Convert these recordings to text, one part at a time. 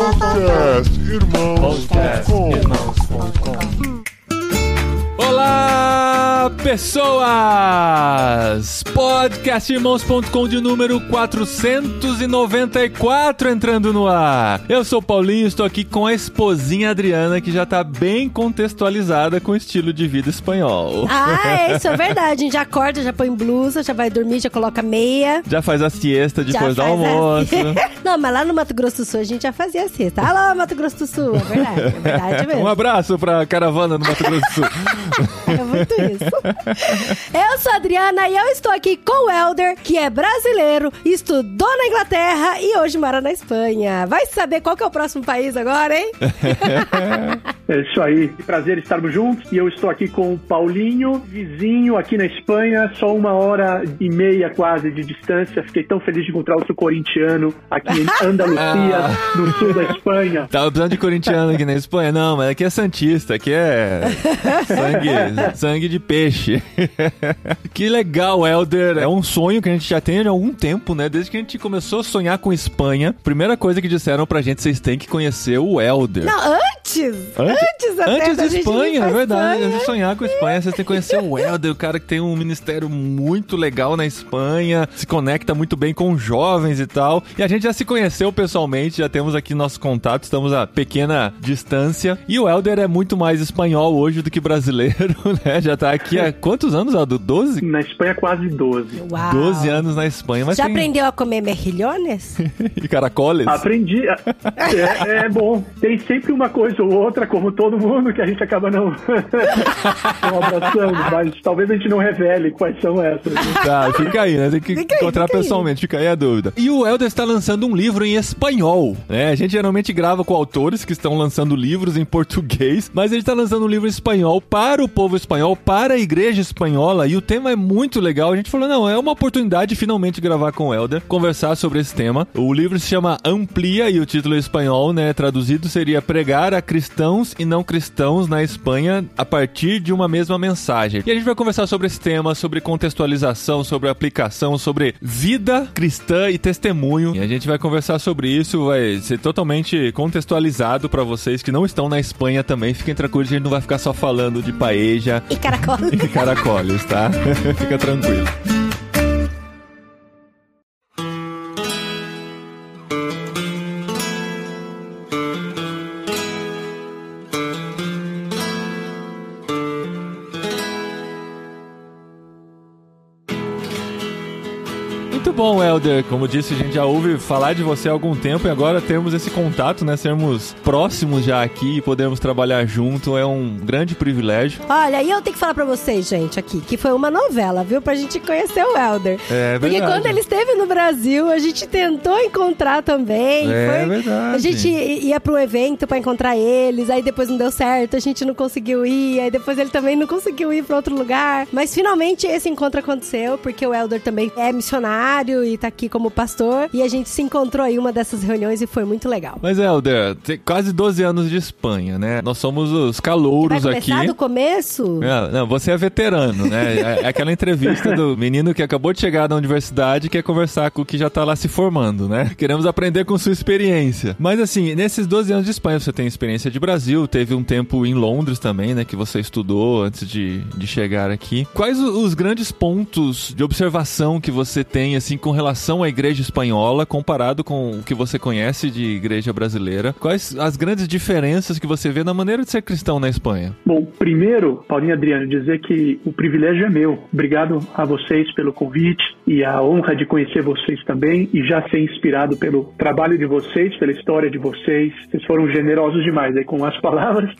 Podcast Irmãos.com Olá, pessoas! Podcastirmãos.com de número 494 entrando no ar. Eu sou o Paulinho, estou aqui com a esposinha Adriana, que já tá bem contextualizada com o estilo de vida espanhol. Ah, é, isso é verdade. A gente já acorda, já põe blusa, já vai dormir, já coloca meia. Já faz a siesta depois do faz a- almoço. Não, mas lá no Mato Grosso do Sul a gente já fazia siesta. Alô, Mato Grosso do Sul, é verdade, é verdade mesmo. Um abraço pra caravana do Mato Grosso do Sul. É muito isso. Eu sou a Adriana e eu estou aqui com o Helder, que é brasileiro, estudou na Inglaterra e hoje mora na Espanha. Vai saber qual que é o próximo país agora, hein? É isso aí. Prazer estarmos juntos. E eu estou aqui com o Paulinho, vizinho aqui na Espanha, só uma hora e meia quase de distância. Fiquei tão feliz de encontrar outro corintiano aqui em Andalucia, no sul da Espanha. Tava precisando de corintiano aqui na Espanha. Não, mas aqui é santista, aqui é sangue, sangue de peixe. que legal, Helder. É um sonho que a gente já tem há algum tempo, né? Desde que a gente começou a sonhar com Espanha. Primeira coisa que disseram pra gente, vocês têm que conhecer o Helder. Não, antes! Antes, até Antes da de Espanha, é verdade. Espanha. Antes de sonhar com Espanha, vocês têm que conhecer o Helder, o cara que tem um ministério muito legal na Espanha, se conecta muito bem com jovens e tal. E a gente já se conheceu pessoalmente, já temos aqui nossos contatos, estamos a pequena distância. E o Helder é muito mais espanhol hoje do que brasileiro, né? Já tá aqui há quantos anos, Aldo? 12? Na Espanha, quase 12. Uau. 12 anos na Espanha, mas Já tem... aprendeu a comer mexilhones? e caracoles? Aprendi. É, é bom. Tem sempre uma coisa ou outra, como todo mundo, que a gente acaba não, não abraçando. Mas talvez a gente não revele quais são essas. né? Tá, fica aí, né? Tem que Fica aí, encontrar fica aí. pessoalmente, fica aí a dúvida. E o Helder está lançando um livro em espanhol, né? A gente geralmente grava com autores que estão lançando livros em português, mas ele está lançando um livro em espanhol para o povo espanhol, para a igreja espanhola, e o tema é muito legal. A gente falou, não, é uma oportunidade de finalmente gravar com o Helder, conversar sobre esse tema. O livro se chama Amplia, e o título em espanhol, né, traduzido seria Pregar a cristãos e não cristãos na Espanha a partir de uma mesma mensagem. E a gente vai conversar sobre esse tema, sobre contextualização, sobre aplicação, sobre vida cristã e testemunho. E a gente vai conversar sobre isso, vai ser totalmente contextualizado para vocês que não estão na Espanha também. Fiquem tranquilos, a gente não vai ficar só falando de paeja E caracol. caracoles, tá? Fica tranquilo. Helder. Como disse, a gente já ouve falar de você há algum tempo e agora temos esse contato, né? Sermos próximos já aqui e podermos trabalhar junto é um grande privilégio. Olha, e eu tenho que falar pra vocês, gente, aqui, que foi uma novela, viu? Pra gente conhecer o Helder. É Porque verdade. quando ele esteve no Brasil, a gente tentou encontrar também. É foi- verdade. A gente ia pra um evento pra encontrar eles, aí depois não deu certo, a gente não conseguiu ir, aí depois ele também não conseguiu ir pra outro lugar. Mas finalmente esse encontro aconteceu, porque o Helder também é missionário e tá aqui como pastor. E a gente se encontrou aí uma dessas reuniões e foi muito legal. Mas, Helder, tem quase 12 anos de Espanha, né? Nós somos os Vai calouros começar aqui. do começo? Não, não, você é veterano, né? É, é aquela entrevista do menino que acabou de chegar na universidade e quer conversar com o que já tá lá se formando, né? Queremos aprender com sua experiência. Mas assim, nesses 12 anos de Espanha, você tem experiência de Brasil, teve um tempo em Londres também, né? Que você estudou antes de, de chegar aqui. Quais os grandes pontos de observação que você tem, assim, com relação à igreja espanhola, comparado com o que você conhece de igreja brasileira? Quais as grandes diferenças que você vê na maneira de ser cristão na Espanha? Bom, primeiro, Paulinho Adriano, dizer que o privilégio é meu. Obrigado a vocês pelo convite e a honra de conhecer vocês também e já ser inspirado pelo trabalho de vocês, pela história de vocês. Vocês foram generosos demais aí com as palavras,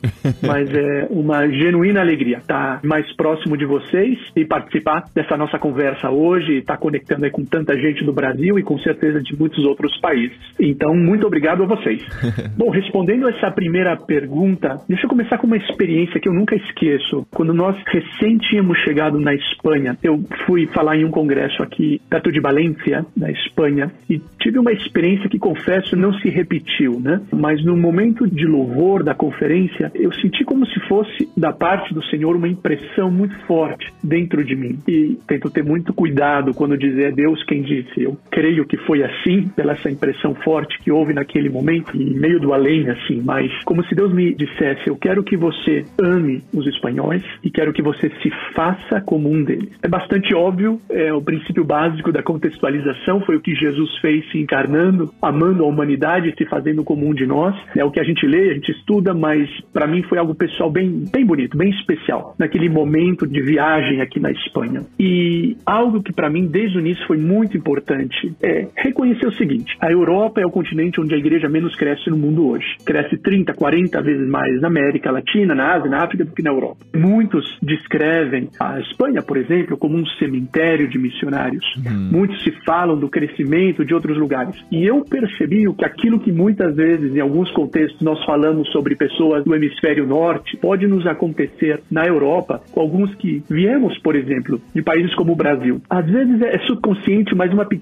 mas é uma genuína alegria estar mais próximo de vocês e participar dessa nossa conversa hoje, estar conectando aí com tanta gente do Brasil e com certeza de muitos outros países. Então, muito obrigado a vocês. Bom, respondendo essa primeira pergunta, deixa eu começar com uma experiência que eu nunca esqueço. Quando nós recém tínhamos chegado na Espanha, eu fui falar em um congresso aqui perto de Valência, na Espanha, e tive uma experiência que, confesso, não se repetiu, né? Mas no momento de louvor da conferência, eu senti como se fosse da parte do Senhor uma impressão muito forte dentro de mim. E tento ter muito cuidado quando dizer é Deus quem disse. Eu creio que foi assim, pela essa impressão forte que houve naquele momento, e meio do além, assim, mas como se Deus me dissesse: Eu quero que você ame os espanhóis e quero que você se faça como um deles. É bastante óbvio, é o princípio básico da contextualização, foi o que Jesus fez se encarnando, amando a humanidade, se fazendo como um de nós. É o que a gente lê, a gente estuda, mas para mim foi algo pessoal bem, bem bonito, bem especial, naquele momento de viagem aqui na Espanha. E algo que para mim desde o início foi muito importante é reconhecer o seguinte: a Europa é o continente onde a igreja menos cresce no mundo hoje. Cresce 30, 40 vezes mais na América Latina, na Ásia, na África do que na Europa. Muitos descrevem a Espanha, por exemplo, como um cemitério de missionários. Uhum. Muitos se falam do crescimento de outros lugares. E eu percebi que aquilo que muitas vezes, em alguns contextos, nós falamos sobre pessoas do hemisfério norte, pode nos acontecer na Europa, com alguns que viemos, por exemplo, de países como o Brasil. Às vezes é subconsciente, mas uma pequena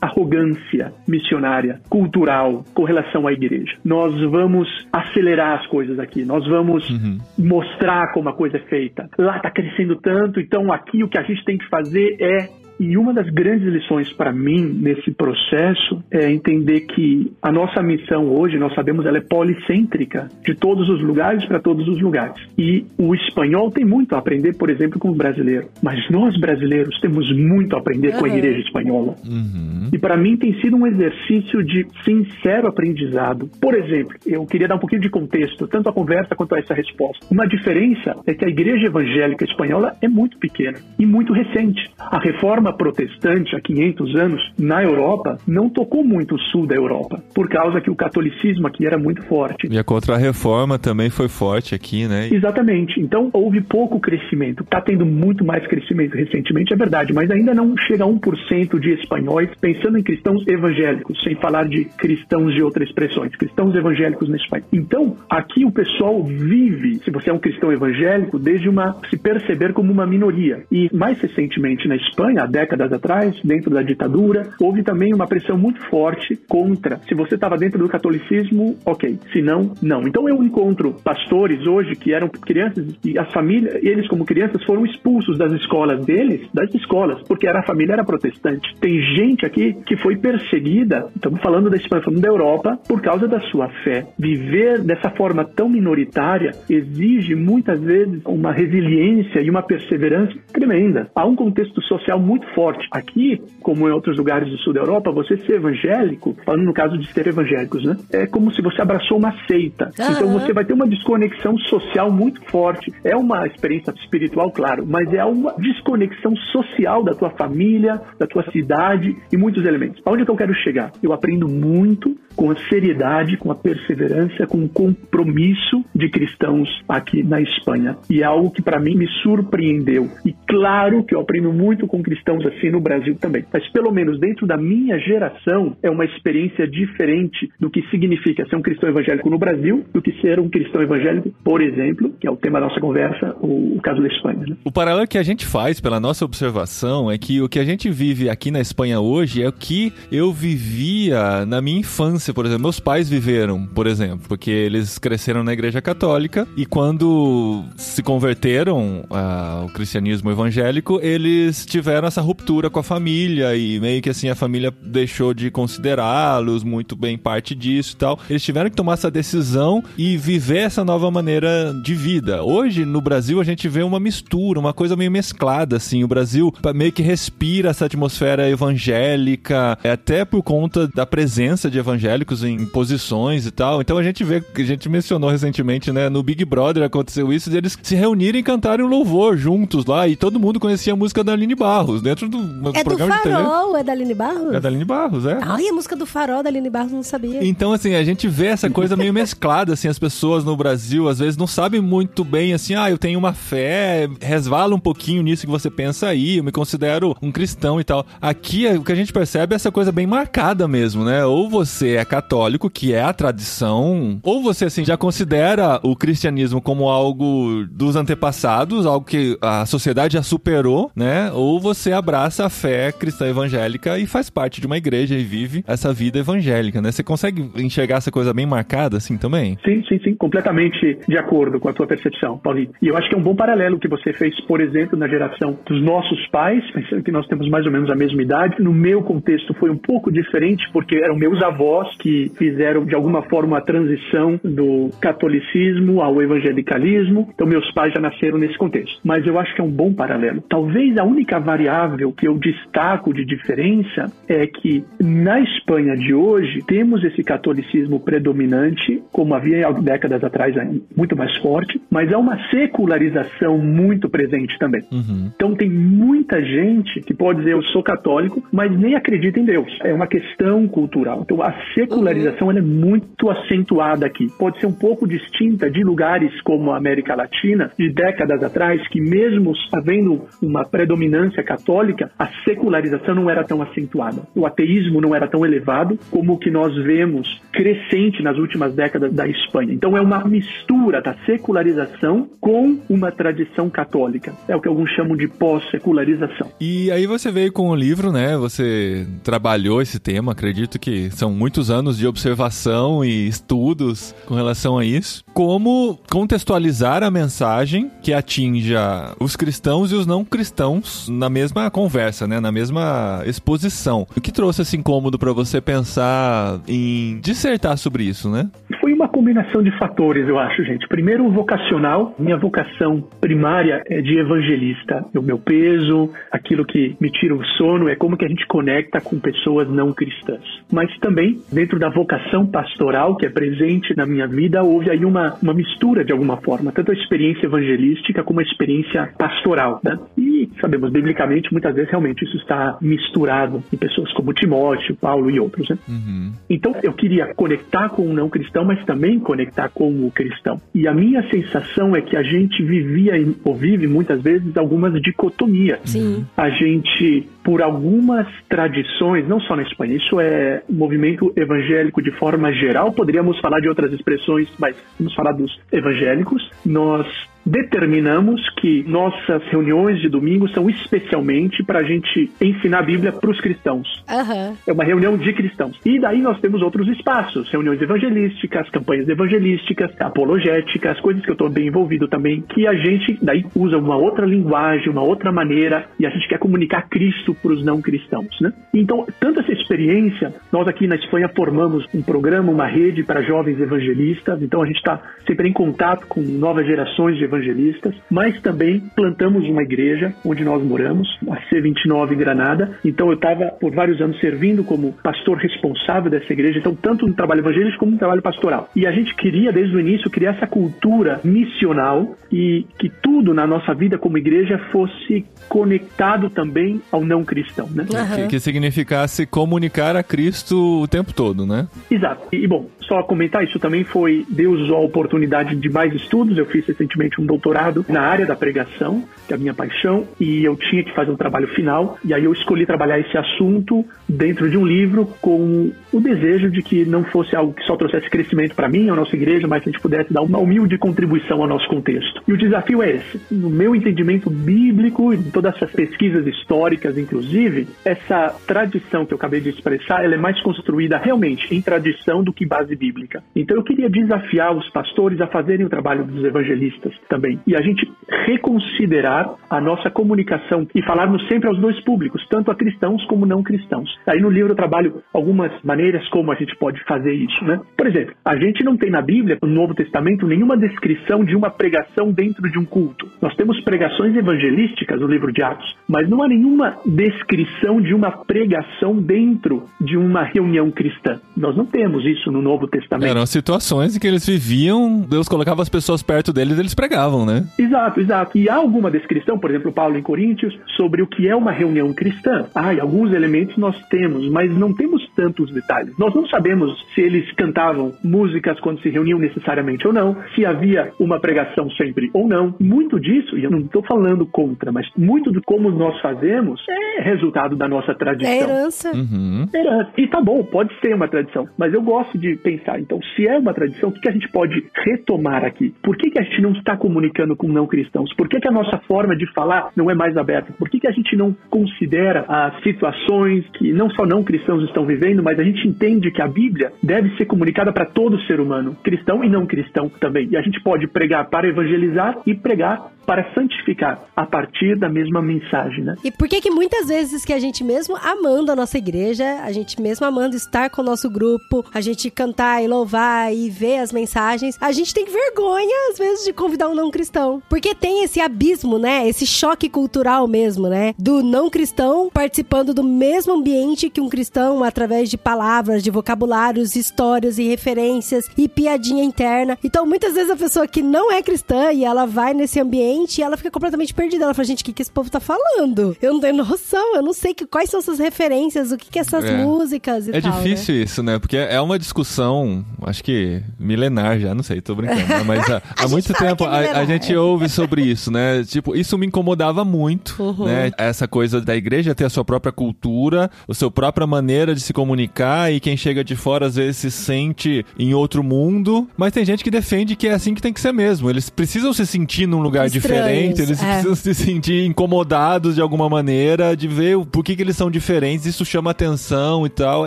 arrogância missionária, cultural, com relação à igreja. Nós vamos acelerar as coisas aqui, nós vamos uhum. mostrar como a coisa é feita. Lá está crescendo tanto, então aqui o que a gente tem que fazer é e uma das grandes lições para mim nesse processo é entender que a nossa missão hoje, nós sabemos, ela é policêntrica, de todos os lugares para todos os lugares. E o espanhol tem muito a aprender, por exemplo, com o brasileiro. Mas nós brasileiros temos muito a aprender uhum. com a igreja espanhola. Uhum. E para mim tem sido um exercício de sincero aprendizado. Por exemplo, eu queria dar um pouquinho de contexto, tanto a conversa quanto a essa resposta. Uma diferença é que a igreja evangélica espanhola é muito pequena e muito recente. A reforma reforma protestante há 500 anos na Europa não tocou muito o sul da Europa, por causa que o catolicismo aqui era muito forte. E a contra-reforma também foi forte aqui, né? Exatamente. Então houve pouco crescimento. Está tendo muito mais crescimento recentemente, é verdade, mas ainda não chega a 1% de espanhóis pensando em cristãos evangélicos, sem falar de cristãos de outras expressões, cristãos evangélicos na Espanha. Então, aqui o pessoal vive, se você é um cristão evangélico, desde uma se perceber como uma minoria. E mais recentemente na Espanha, décadas atrás, dentro da ditadura, houve também uma pressão muito forte contra. Se você estava dentro do catolicismo, ok. Se não, não. Então eu encontro pastores hoje que eram crianças e as famílias, eles como crianças foram expulsos das escolas deles, das escolas, porque era, a família era protestante. Tem gente aqui que foi perseguida, estamos falando da Espanha, falando da Europa, por causa da sua fé. Viver dessa forma tão minoritária exige muitas vezes uma resiliência e uma perseverança tremenda. Há um contexto social muito muito forte. Aqui, como em outros lugares do sul da Europa, você ser evangélico, falando no caso de ser evangélicos, né? É como se você abraçou uma seita. Uhum. Então você vai ter uma desconexão social muito forte. É uma experiência espiritual, claro, mas é uma desconexão social da tua família, da tua cidade e muitos elementos. Aonde é que eu quero chegar? Eu aprendo muito com a seriedade, com a perseverança, com o compromisso de cristãos aqui na Espanha. E é algo que para mim me surpreendeu. E claro que eu aprendo muito com cristãos assim no Brasil também. Mas pelo menos dentro da minha geração é uma experiência diferente do que significa ser um cristão evangélico no Brasil do que ser um cristão evangélico, por exemplo, que é o tema da nossa conversa, o, caso da Espanha. Né? O paralelo que a gente faz pela nossa observação é que o que a gente vive aqui na Espanha hoje é o que eu vivia na minha infância, por exemplo. Meus pais viveram, por exemplo, porque eles cresceram na igreja católica e quando se converteram ao cristianismo evangélico, eles tiveram essa ruptura com a família e meio que assim a família deixou de considerá-los muito bem parte disso e tal. Eles tiveram que tomar essa decisão e viver essa nova maneira de vida. Hoje no Brasil a gente vê uma mistura, uma coisa meio mesclada assim. O Brasil meio que respira essa atmosfera evangélica, é até por conta da presença de evangélicos em posições e tal. Então a gente vê, a gente mencionou recentemente, né, no Big Brother aconteceu isso, eles se reunirem e cantarem um louvor juntos lá e todo mundo conhecia a música da Aline Barros dentro do é programa do Farol, é da Aline Barros? É da Aline Barros, é. Ai, a música do Farol da Aline Barros não sabia. Então, assim, a gente vê essa coisa meio mesclada, assim, as pessoas no Brasil às vezes não sabem muito bem, assim, ah, eu tenho uma fé, resvala um pouquinho nisso que você pensa aí, eu me considero um cristão e tal. Aqui, o que a gente percebe é essa coisa bem marcada mesmo, né? Ou você é católico, que é a tradição, ou você, assim, já considera o cristianismo como algo dos antepassados, algo que a sociedade já superou, né? Ou você abraça a fé cristã evangélica e faz parte de uma igreja e vive essa vida evangélica, né? Você consegue enxergar essa coisa bem marcada assim também? Sim, sim, sim, completamente de acordo com a tua percepção, Paulinho. E eu acho que é um bom paralelo que você fez, por exemplo, na geração dos nossos pais, pensando que nós temos mais ou menos a mesma idade. No meu contexto foi um pouco diferente, porque eram meus avós que fizeram de alguma forma a transição do catolicismo ao evangelicalismo. Então meus pais já nasceram nesse contexto. Mas eu acho que é um bom paralelo. Talvez a única variável que eu destaco de diferença é que na Espanha de hoje temos esse catolicismo predominante, como havia há décadas atrás, muito mais forte, mas há uma secularização muito presente também. Uhum. Então tem muita gente que pode dizer eu sou católico, mas nem acredita em Deus. É uma questão cultural. Então a secularização ela é muito acentuada aqui. Pode ser um pouco distinta de lugares como a América Latina de décadas atrás, que mesmo havendo uma predominância católica, a secularização não era tão acentuada. O ateísmo não era tão elevado como o que nós vemos crescente nas últimas décadas da Espanha. Então é uma mistura da secularização com uma tradição católica. É o que alguns chamam de pós-secularização. E aí você veio com o livro, né? Você trabalhou esse tema, acredito que são muitos anos de observação e estudos com relação a isso. Como contextualizar a mensagem que atinja os cristãos e os não cristãos na mesma conversa, né? Na mesma exposição. O que trouxe esse incômodo para você pensar em dissertar sobre isso, né? Foi uma combinação de fatores, eu acho, gente. Primeiro, o vocacional. Minha vocação primária é de evangelista. O meu peso, aquilo que me tira o sono, é como que a gente conecta com pessoas não cristãs. Mas também, dentro da vocação pastoral que é presente na minha vida, houve aí uma, uma mistura de alguma forma, tanto a experiência evangelística como a experiência pastoral. Né? E sabemos, biblicamente, muitas vezes realmente isso está misturado em pessoas como Timóteo, Paulo e outros. Né? Uhum. Então eu queria conectar com o não cristão, mas também conectar com o cristão. E a minha sensação é que a gente vivia ou vive muitas vezes algumas dicotomias. Sim. A gente, por algumas tradições, não só na Espanha, isso é movimento evangélico de forma geral, poderíamos falar de outras expressões, mas vamos falar dos evangélicos. Nós determinamos que nossas reuniões de domingo são especialmente para a gente ensinar a Bíblia para os cristãos. Aham. É uma reunião de cristãos. E daí nós temos outros espaços, reuniões evangelísticas, campanhas evangelísticas, apologéticas, coisas que eu estou bem envolvido também, que a gente daí usa uma outra linguagem, uma outra maneira, e a gente quer comunicar Cristo para os não cristãos, né? Então, tanto essa experiência, nós aqui na Espanha formamos um programa, uma rede para jovens evangelistas, então a gente está sempre em contato com novas gerações de evangelistas, mas também plantamos uma igreja onde nós moramos, a C29 em Granada. Então eu estava por vários anos servindo como pastor responsável dessa igreja, então tanto no trabalho evangelístico como no trabalho pastoral. E a gente queria desde o início criar essa cultura missional e que tudo na nossa vida como igreja fosse conectado também ao não cristão, né? Aham. Que, que significasse comunicar a Cristo o tempo todo, né? Exato. E, bom, só comentar, isso também foi, Deus usou a oportunidade de mais estudos. Eu fiz recentemente um doutorado na área da pregação, que é a minha paixão, e eu tinha que fazer um trabalho final. E aí eu escolhi trabalhar esse assunto dentro de um livro com o desejo de que não fosse algo que só trouxesse crescimento para mim, a nossa igreja, mas que a gente pudesse dar uma humilde contribuição ao nosso contexto. E o desafio é esse. No meu entendimento bíblico, e todas essas pesquisas históricas, inclusive, essa tradição que eu acabei de expressar, ela é mais construída realmente em tradição do que base bíblica. Então eu queria desafiar os pastores a fazerem o trabalho dos evangelistas também. E a gente reconsiderar a nossa comunicação e falarmos sempre aos dois públicos, tanto a cristãos como não cristãos. Aí no livro eu trabalho algumas maneiras como a gente pode fazer isso, né? Por exemplo, a gente não tem na Bíblia, no Novo Testamento, nenhuma descrição de uma pregação dentro de um culto. Nós temos pregações evangelísticas no livro de Atos, mas não há nenhuma descrição de uma pregação dentro de uma reunião cristã. Nós não temos isso no Novo Testamento. Eram situações em que eles viviam, Deus colocava as pessoas perto deles e eles pregavam, né? Exato, exato. E há alguma descrição, por exemplo, Paulo em Coríntios, sobre o que é uma reunião cristã? Ah, e alguns elementos nós temos, mas não temos tantos detalhes. Nós não sabemos se eles cantavam músicas quando se reuniam necessariamente ou não, se havia uma pregação sempre ou não. Muito disso, e eu não estou falando contra, mas muito de como nós fazemos é resultado da nossa tradição. É herança. Uhum. Herança. E tá bom, pode ser uma tradição, mas eu gosto de pensar, então, se é uma tradição, o que a gente pode retomar aqui? Por que, que a gente não está comunicando com não cristãos? Por que, que a nossa forma de falar não é mais aberta? Por que, que a gente não considera as situações que não só não cristãos estão vivendo, mas a gente entende que a Bíblia deve ser comunicada para todo ser humano, cristão e não cristão também. E a gente pode pregar para evangelizar e pregar para santificar a partir da mesma mensagem, né? E por que que muitas vezes que a gente mesmo amando a nossa igreja, a gente mesmo amando estar com o nosso grupo, a gente cantar e louvar e ver as mensagens, a gente tem vergonha às vezes de convidar um não cristão, porque tem esse abismo, né? Esse choque cultural mesmo, né? Do não cristão participando do mesmo ambiente que um cristão através de palavras, de vocabulários, histórias e referências e piadinha interna. Então, muitas vezes a pessoa que não é cristã e ela vai nesse ambiente e ela fica completamente perdida. Ela fala, gente, o que, que esse povo tá falando? Eu não tenho noção, eu não sei que, quais são essas referências, o que, que essas É. músicas e É tal. difícil isso, né? Porque é uma discussão, acho que milenar já, não sei, tô brincando. né? Mas há, há muito tempo é a, a milenar. gente ouve sobre isso, né? Tipo, isso me incomodava muito, Uhum. né? Essa coisa da igreja ter a sua própria cultura, a sua própria maneira de se comunicar e quem chega de fora às vezes se sente em outro mundo. Mas tem gente que defende que é assim que tem que ser mesmo. Eles precisam se sentir num lugar Estranhos, diferente, eles é. precisam se sentir incomodados de alguma maneira, de ver o- por que, que eles são diferentes, isso chama atenção e tal.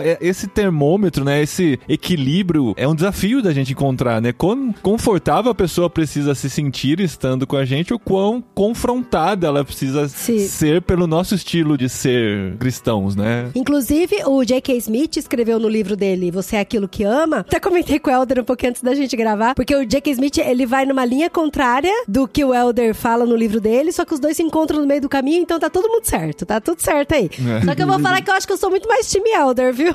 É, esse termômetro, né, esse equilíbrio é um desafio da gente encontrar, né? Quão confortável a pessoa precisa se sentir estando com a gente ou quão confrontada ela precisa Sim. ser pelo nosso estilo de ser cristãos, né? Inclusive, o J.K. Smith escreveu no livro dele Você é Aquilo que Ama. Até comentei com o Elder um pouquinho antes da gente gravar, porque o J.K. Smith, ele vai numa linha contrária do que o Elder fala no livro dele, só que os dois se encontram no meio do caminho, então tá todo mundo certo, tá tudo certo aí. É. Só que eu vou falar que eu acho que eu sou muito mais time Elder, viu?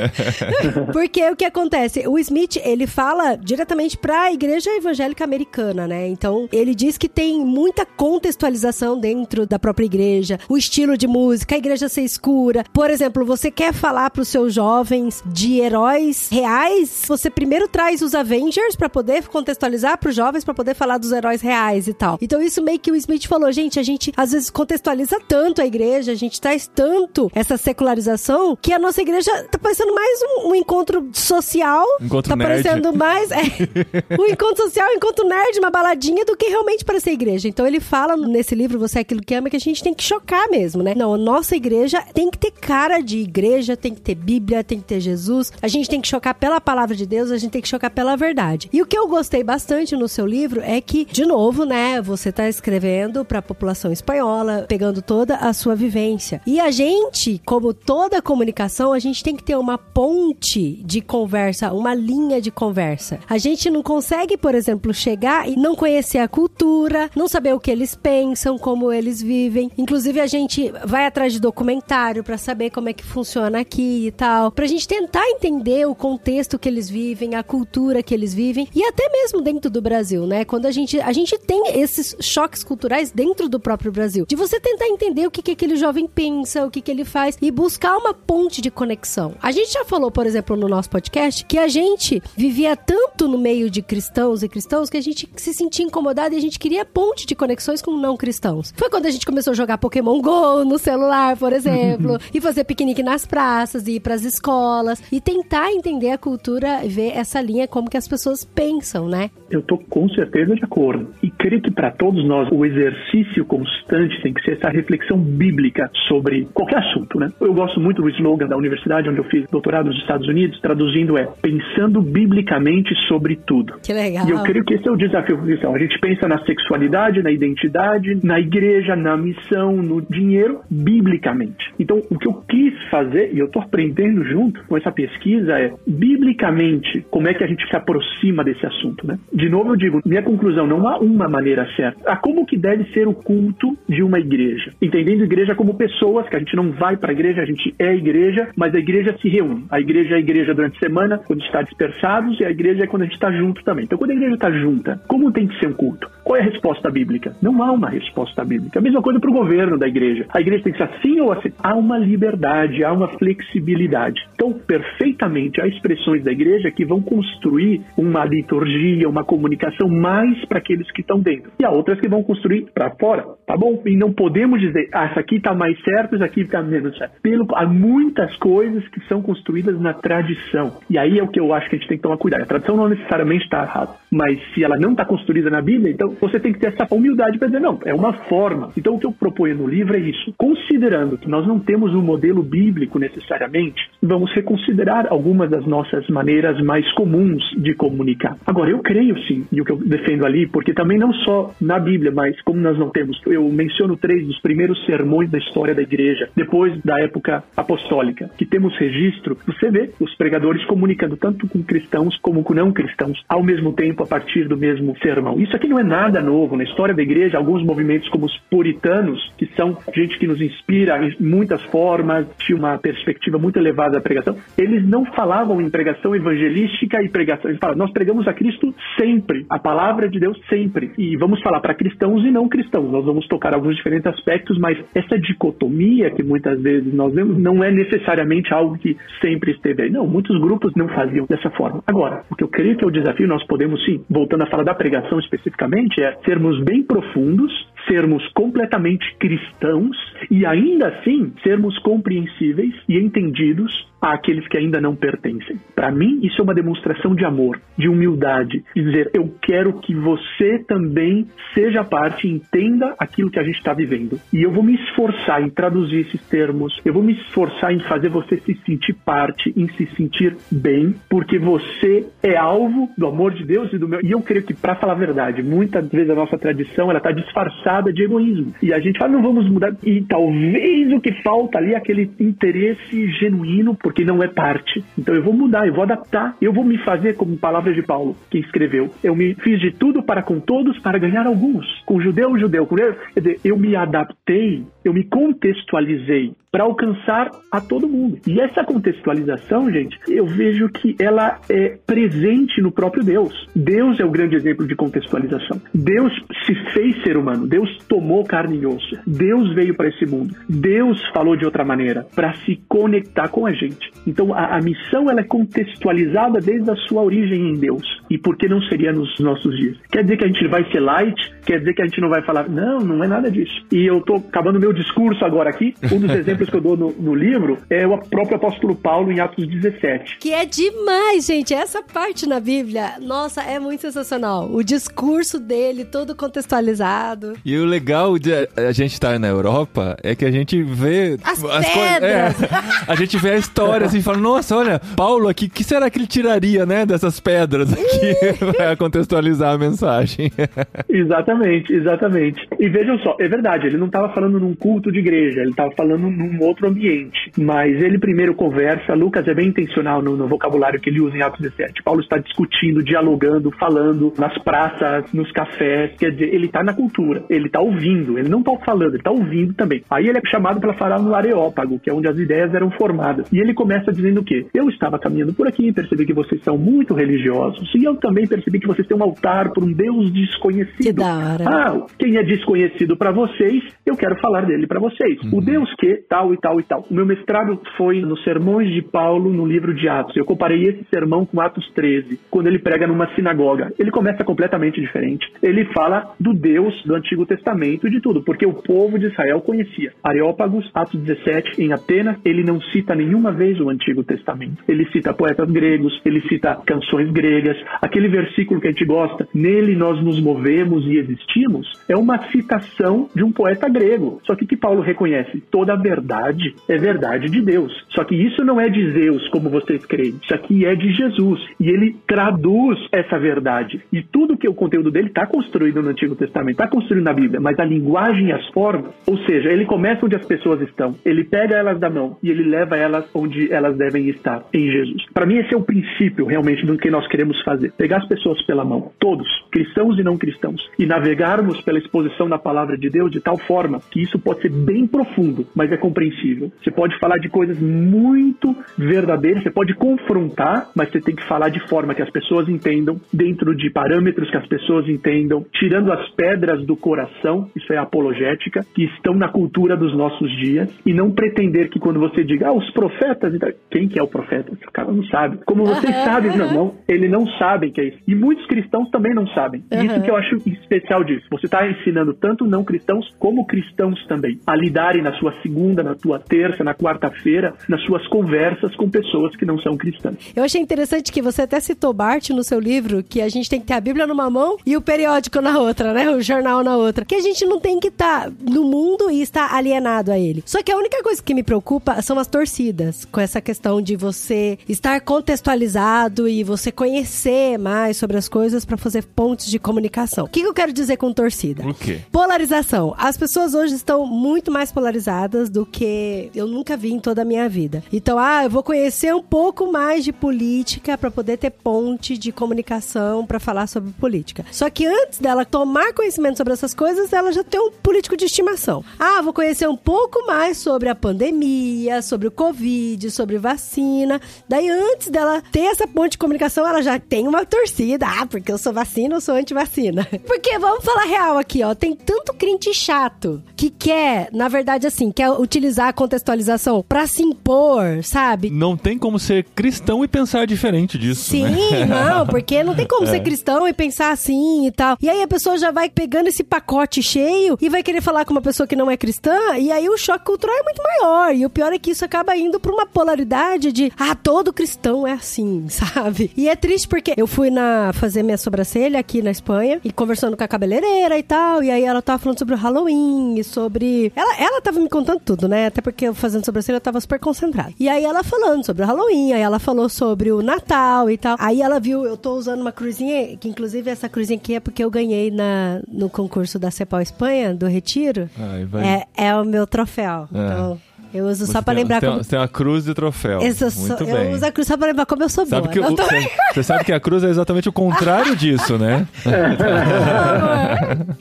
Porque o que acontece? O Smith, ele fala diretamente pra igreja evangélica americana, né? Então, ele diz que tem muita contextualização dentro da própria igreja, o estilo de música, a igreja ser escura. Por exemplo, você quer falar pros seus jovens de heróis reais, você primeiro traz os Avengers pra poder contextualizar pros jovens, pra poder falar dos heróis reais e tal. Então, isso meio que o Smith falou, gente, a gente às vezes contextualiza tanto a igreja, a gente traz tanto essa secularização que a nossa igreja tá parecendo mais um, um encontro social. Encontro tá nerd. parecendo mais é, um encontro social, um encontro nerd, uma baladinha do que realmente parecer igreja. Então ele fala nesse livro Você é aquilo que ama que a gente tem que chocar mesmo, né? Não, a nossa igreja tem que ter cara de igreja, tem que ter Bíblia, tem que ter Jesus. A gente tem que chocar pela palavra de Deus, a gente tem que chocar pela verdade. E o que eu gostei bastante no seu livro é que, de novo, né, você tá escrevendo pra população espanhola, pegando toda a sua vivência. E a gente, como toda comunicação, a gente tem que ter uma ponte de conversa, uma linha de conversa. A gente não consegue, por exemplo, chegar e não conhecer a cultura, não saber o que eles pensam, como eles vivem. Inclusive, a gente vai atrás de documentário pra saber como é que funciona aqui e tal, pra gente tentar entender o contexto que eles vivem, a cultura que eles vivem e até mesmo dentro do Brasil, né? Quando a gente a gente tem esses choques culturais dentro do próprio Brasil, de você tentar entender o que que aquele jovem pensa, o que que ele faz e buscar uma ponte de conexão. A gente já falou, por exemplo, no nosso podcast, que a gente vivia tanto no meio de cristãos e cristãos que a gente se sentia incomodado e a gente queria ponte de conexões com não cristãos. Foi quando a gente começou a jogar Pokémon Go no celular, por exemplo, e fazer piquenique nas praças, e ir pras escolas e tentar entender a cultura e ver essa linha como que as pessoas pensam, né? Eu tô com certeza de acordo. E creio que para todos nós o exercício constante tem que ser essa reflexão bíblica sobre qualquer assunto, né? Eu gosto muito do slogan da universidade onde eu fiz doutorado nos Estados Unidos, traduzindo é pensando biblicamente sobre tudo. Que legal. E eu creio que esse é o desafio cristão. A gente pensa na sexualidade, na identidade, na igreja, na missão, no dinheiro, biblicamente. Então, o que eu quis fazer, e eu estou aprendendo junto com essa pesquisa, é biblicamente como é que a gente se aproxima desse assunto, né? De novo, eu digo, minha conclusão, não há uma maneira certa. Há como que deve ser o culto de uma igreja. Entendendo igreja como pessoas, que a gente não vai para a igreja, a gente é igreja, mas a igreja se reúne. A igreja é a igreja durante a semana, quando está dispersados, e a igreja é quando a gente está junto também. Então, quando a igreja está junta, como tem que ser um culto? Qual é a resposta bíblica? Não há uma resposta bíblica. A mesma coisa para o governo da igreja. A igreja tem que ser assim ou assim. Há uma liberdade, há uma flexibilidade. Então, perfeitamente, há expressões da igreja que vão construir uma liturgia, uma comunicação mais para aqueles que estão dentro. E há outras que vão construir para fora, tá bom? E não podemos dizer, ah, isso aqui está mais certo, isso aqui está menos certo. Pelo, há muitas coisas que são construídas na tradição. E aí é o que eu acho que a gente tem que tomar cuidado. A tradição não necessariamente está errada, mas se ela não está construída na Bíblia, então você tem que ter essa humildade para dizer, não, é uma forma. Então o que eu proponho no livro é isso. Considerando que nós não temos um modelo bíblico necessariamente, vamos reconsiderar algumas das nossas maneiras mais comuns de comunicar. Agora, eu creio sim, e o que eu defendo ali, porque também não só na Bíblia, mas como nós não temos, eu menciono três dos primeiros sermões da história da igreja, depois da época apostólica, que temos registro, você vê os pregadores comunicando tanto com cristãos como com não cristãos, ao mesmo tempo, a partir do mesmo sermão. Isso aqui não é nada novo. Na história da igreja, alguns movimentos como os puritanos, que são gente que nos inspira em muitas formas, tinha uma perspectiva muito elevada da pregação, eles não falavam em pregação evangelística e pregação. Eles falavam, nós pregamos a Cristo sempre, a palavra de Deus sempre. E vamos falar para cristãos e não cristãos. Nós vamos tocar alguns diferentes aspectos, mas essa dicotomia que muitas vezes nós vemos não é necessariamente algo que sempre esteve aí. Não, muitos grupos não faziam dessa forma. Agora, o que eu creio que é o desafio, nós podemos sim, voltando a falar da pregação especificamente, é sermos bem profundos, sermos completamente cristãos e ainda assim sermos compreensíveis e entendidos àqueles que ainda não pertencem. Para mim, isso é uma demonstração de amor, de humildade, de dizer eu quero que você também seja parte, entenda aquilo que a gente está vivendo. E eu vou me esforçar em traduzir esses termos, eu vou me esforçar em fazer você se sentir parte, em se sentir bem, porque você é alvo do amor de Deus e do meu. E eu creio que, para falar a verdade, muitas vezes a nossa tradição ela está disfarçada de egoísmo. E a gente fala, não vamos mudar. E talvez o que falta ali é aquele interesse genuíno porque não é parte. Então eu vou mudar, eu vou adaptar, eu vou me fazer como palavras de Paulo, que escreveu. Eu me fiz de tudo para com todos para ganhar alguns. Com judeu, judeu. Com... Quer dizer, eu me adaptei, eu me contextualizei para alcançar a todo mundo. E essa contextualização, gente, eu vejo que ela é presente no próprio Deus. Deus é o grande exemplo de contextualização. Deus se fez ser humano, Deus tomou carne e osso, Deus veio para esse mundo, Deus falou de outra maneira para se conectar com a gente. Então a, a, missão ela é contextualizada desde a sua origem em Deus. E por que não seria nos nossos dias? Quer dizer que a gente vai ser light? Quer dizer que a gente não vai falar? Não, não é nada disso. E eu estou acabando meu discurso agora aqui. Um dos exemplos que eu dou no, no, livro é o próprio apóstolo Paulo em Atos 17. Que é demais, gente. Essa parte na Bíblia, nossa, é muito sensacional. O discurso dele, todo contextualizado. E o legal de a gente estar na Europa é que a gente vê as, as pedras. É, a gente vê a história assim, fala, nossa, olha, Paulo aqui, que será que ele tiraria, né, dessas pedras aqui para contextualizar a mensagem? exatamente, exatamente. E vejam só, é verdade, ele não estava falando num culto de igreja, ele estava falando num outro ambiente. Mas ele primeiro conversa, Lucas é bem intencional no, no vocabulário que ele usa em Atos 17. Paulo está discutindo, dialogando, falando nas praças, nos cafés, quer dizer, ele está na cultura, ele está ouvindo, ele não está falando, ele está ouvindo também. Aí ele é chamado para falar no Areópago, que é onde as ideias eram formadas. E ele começa dizendo o quê? Eu estava caminhando por aqui, percebi que vocês são muito religiosos, e eu também percebi que vocês têm um altar por um Deus desconhecido. Que da hora. Ah, quem é desconhecido para vocês, eu quero falar dele para vocês. Uhum. O Deus que tal e tal e tal. O meu mestrado foi nos sermões de Paulo no livro de Atos. Eu comparei esse sermão com Atos 13, quando ele prega numa sinagoga. Ele começa completamente diferente. Ele fala do Deus do Antigo Testamento e de tudo, porque o povo de Israel conhecia. Areópagos, Atos 17, em Atenas, ele não cita nenhuma vez o Antigo Testamento. Ele cita poetas gregos, ele cita canções gregas. Aquele versículo que a gente gosta, nele nós nos movemos e existimos, é uma citação de um poeta grego. Só que que Paulo reconhece? Toda a verdade é verdade de Deus. Só que isso não é de Zeus, como vocês creem. Isso aqui é de Jesus. E ele traduz essa verdade. E tudo que o conteúdo dele está construído no Antigo Testamento, está construído na Bíblia, mas a linguagem e as formas, ou seja, ele começa onde as pessoas estão, ele pega elas da mão e ele leva elas onde elas devem estar, em Jesus. Para mim, esse é o princípio realmente do que nós queremos fazer: pegar as pessoas pela mão, todos, cristãos e não cristãos, e navegarmos pela exposição da palavra de Deus de tal forma que isso pode ser bem profundo, mas é compreensível. Você pode falar de coisas muito verdadeiras, você pode confrontar, mas você tem que falar de forma que as pessoas entendam, dentro de parâmetros que as pessoas entendam, tirando as pedras do coração, isso é apologética, que estão na cultura dos nossos dias, e não pretender que quando você diga, ah, os profetas, quem que é o profeta? O cara não sabe. Como vocês sabem, não, não, ele não sabe sabem que é isso. E muitos cristãos também não sabem. Uhum. Isso que eu acho especial disso. Você está ensinando tanto não cristãos como cristãos também a lidarem na sua segunda, na tua terça, na quarta-feira, nas suas conversas com pessoas que não são cristãs. Eu achei interessante que você até citou Bart no seu livro, que a gente tem que ter a Bíblia numa mão e o periódico na outra, né? O jornal na outra. Que a gente não tem que estar no mundo e estar alienado a ele. Só que a única coisa que me preocupa são as torcidas, com essa questão de você estar contextualizado e você conhecer mais sobre as coisas para fazer pontes de comunicação. O que, que eu quero dizer com torcida? O quê? Polarização. As pessoas hoje estão muito mais polarizadas do que eu nunca vi em toda a minha vida. Então, ah, eu vou conhecer um pouco mais de política para poder ter ponte de comunicação para falar sobre política. Só que antes dela tomar conhecimento sobre essas coisas, ela já tem um político de estimação. Ah, vou conhecer um pouco mais sobre a pandemia, sobre o Covid, sobre vacina. Daí, antes dela ter essa ponte de comunicação, ela já tem uma torcida. Ah, porque eu sou vacina, eu sou anti-vacina. Porque, vamos falar real aqui, ó. Tem tanto crente chato que quer, na verdade, assim, quer utilizar a contextualização pra se impor, sabe? Não tem como ser cristão e pensar diferente disso, Sim, né? não, porque não tem como ser cristão e pensar assim e tal. E aí a pessoa já vai pegando esse pacote cheio e vai querer falar com uma pessoa que não é cristã, e aí o choque cultural é muito maior. E o pior é que isso acaba indo pra uma polaridade de, ah, todo cristão é assim, sabe? E é triste porque eu fui na fazer minha sobrancelha aqui na Espanha e conversando com a cabeleireira e tal, e aí ela tava falando sobre o Halloween e sobre. Ela, ela tava me contando tudo, né? Até porque eu fazendo sobrancelha eu tava super concentrada. E aí ela falando sobre o Halloween, aí ela falou sobre o Natal e tal. Aí ela viu, eu tô usando uma cruzinha, que inclusive essa cruzinha aqui é porque eu ganhei na, no concurso da Cepal Espanha, do Retiro. Ai, vai. É, é o meu troféu. É. Então, eu uso Você só pra tem- lembrar tem, como. Tem uma cruz de troféu. Eu, sou- Muito eu bem. uso a cruz só pra lembrar como eu sou Sabe boa. que o- tô- você, você sabe que a cruz é exatamente o contrário disso, né?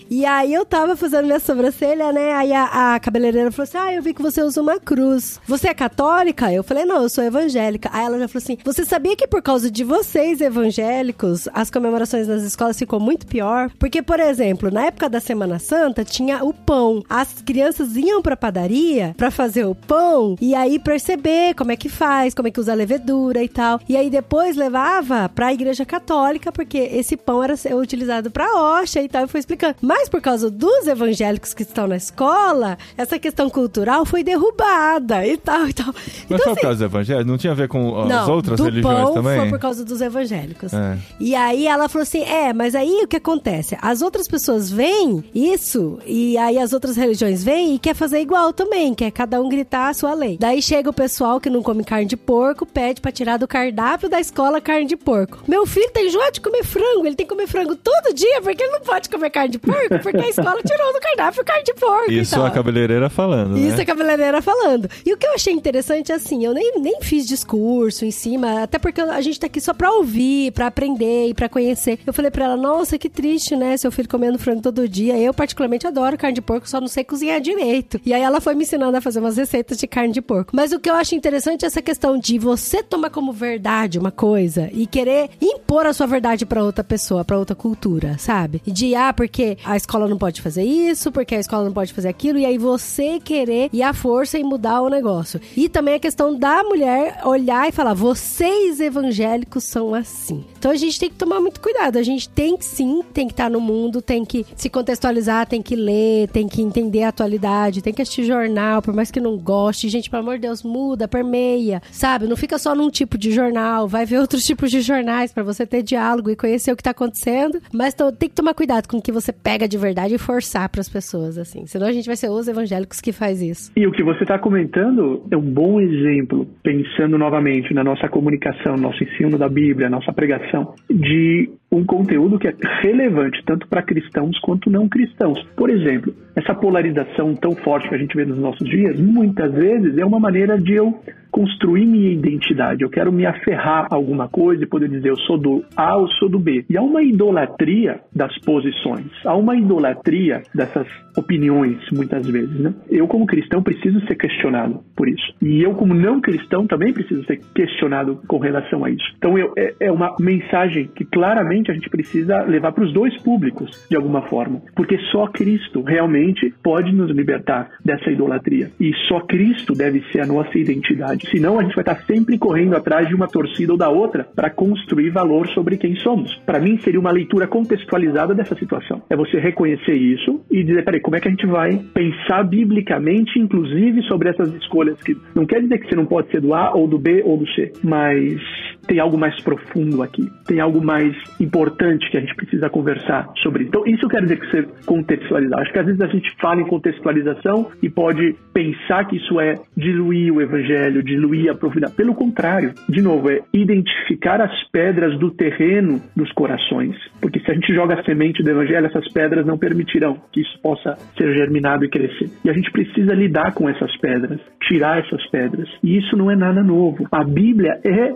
E aí eu tava fazendo minha sobrancelha, né? Aí a, a cabeleireira falou assim: Ah, eu vi que você usa uma cruz. Você é católica? Eu falei, não, eu sou evangélica. Aí ela já falou assim: Você sabia que por causa de vocês, evangélicos, as comemorações nas escolas ficou muito pior? Porque, por exemplo, na época da Semana Santa tinha o pão. As crianças iam pra padaria pra fazer o pão e aí perceber como é que faz, como é que usa a levedura e tal. E aí depois levava pra igreja católica, porque esse pão era ser utilizado pra hóstia e tal. E foi explicando. Mas por causa dos evangélicos que estão na escola, essa questão cultural foi derrubada e tal e tal. Mas Então, foi assim, por causa do evangelho? Não tinha a ver com as não, outras religiões pão também? foi por causa dos evangélicos. É. E aí ela falou assim: é, mas aí o que acontece? As outras pessoas veem isso, e aí as outras religiões vêm e quer fazer igual também, quer cada um gritar a sua lei. Daí chega o pessoal que não come carne de porco, pede pra tirar do cardápio da escola carne de porco. Meu filho tem enjoado de comer frango, ele tem que comer frango todo dia, porque ele não pode comer carne de porco, porque a escola tirou do cardápio carne de porco. Isso a cabeleireira falando, Isso né? a cabeleireira falando. E o que eu achei interessante, assim, eu nem, nem fiz discurso em cima, até porque a gente tá aqui só pra ouvir, pra aprender e pra conhecer. Eu falei pra ela, nossa, que triste, né? Seu filho comendo frango todo dia. Eu, particularmente, adoro carne de porco, só não sei cozinhar direito. E aí ela foi me ensinando a fazer umas receitas de carne de porco. Mas o que eu acho interessante é essa questão de você tomar como verdade uma coisa e querer impor a sua verdade pra outra pessoa, pra outra cultura, sabe? De, ah, porque a escola não pode fazer isso, porque a escola não pode fazer aquilo, e aí você querer ir à força e mudar o negócio. E também a questão da mulher olhar e falar: vocês evangélicos são assim. Então a gente tem que tomar muito cuidado. A gente tem que sim, tem que estar no mundo, tem que se contextualizar, tem que ler, tem que entender a atualidade, tem que assistir jornal, por mais que não goste. Gente, pelo amor de Deus, muda, permeia, sabe? Não fica só num tipo de jornal, vai ver outros tipos de jornais pra você ter diálogo e conhecer o que tá acontecendo. Mas to- tem que tomar cuidado com o que você pega de verdade e forçar pras pessoas, assim. Senão a gente vai ser os evangélicos que faz isso. E o que você está comentando é um bom exemplo, pensando novamente na nossa comunicação, nosso ensino da Bíblia, nossa pregação, de um conteúdo que é relevante tanto para cristãos quanto não cristãos. Por exemplo, essa polarização tão forte que a gente vê nos nossos dias, muitas vezes é uma maneira de eu construir minha identidade. Eu quero me aferrar a alguma coisa e poder dizer eu sou do A ou sou do B. E há uma idolatria das posições, há uma idolatria dessas opiniões, muitas vezes. Né? Eu, como cristão, preciso ser questionado por isso. E eu, como não cristão, também preciso ser questionado com relação a isso. Então, eu, é, é uma mensagem que claramente realmente a gente precisa levar para os dois públicos, de alguma forma. Porque só Cristo realmente pode nos libertar dessa idolatria. E só Cristo deve ser a nossa identidade. Senão a gente vai estar sempre correndo atrás de uma torcida ou da outra para construir valor sobre quem somos. Para mim, seria uma leitura contextualizada dessa situação. É você reconhecer isso e dizer, peraí, como é que a gente vai pensar biblicamente, inclusive, sobre essas escolhas que não quer dizer que você não pode ser do A ou do B ou do C, mas tem algo mais profundo aqui, tem algo mais importante que a gente precisa conversar sobre. Então, isso quer dizer que você contextualizar. Acho que às vezes a gente fala em contextualização e pode pensar que isso é diluir o evangelho, diluir a profundidade. Pelo contrário, de novo, é identificar as pedras do terreno dos corações. Porque se a gente joga a semente do evangelho, essas pedras não permitirão que isso possa ser germinado e crescer. E a gente precisa lidar com essas pedras, tirar essas pedras. E isso não é nada novo. A Bíblia é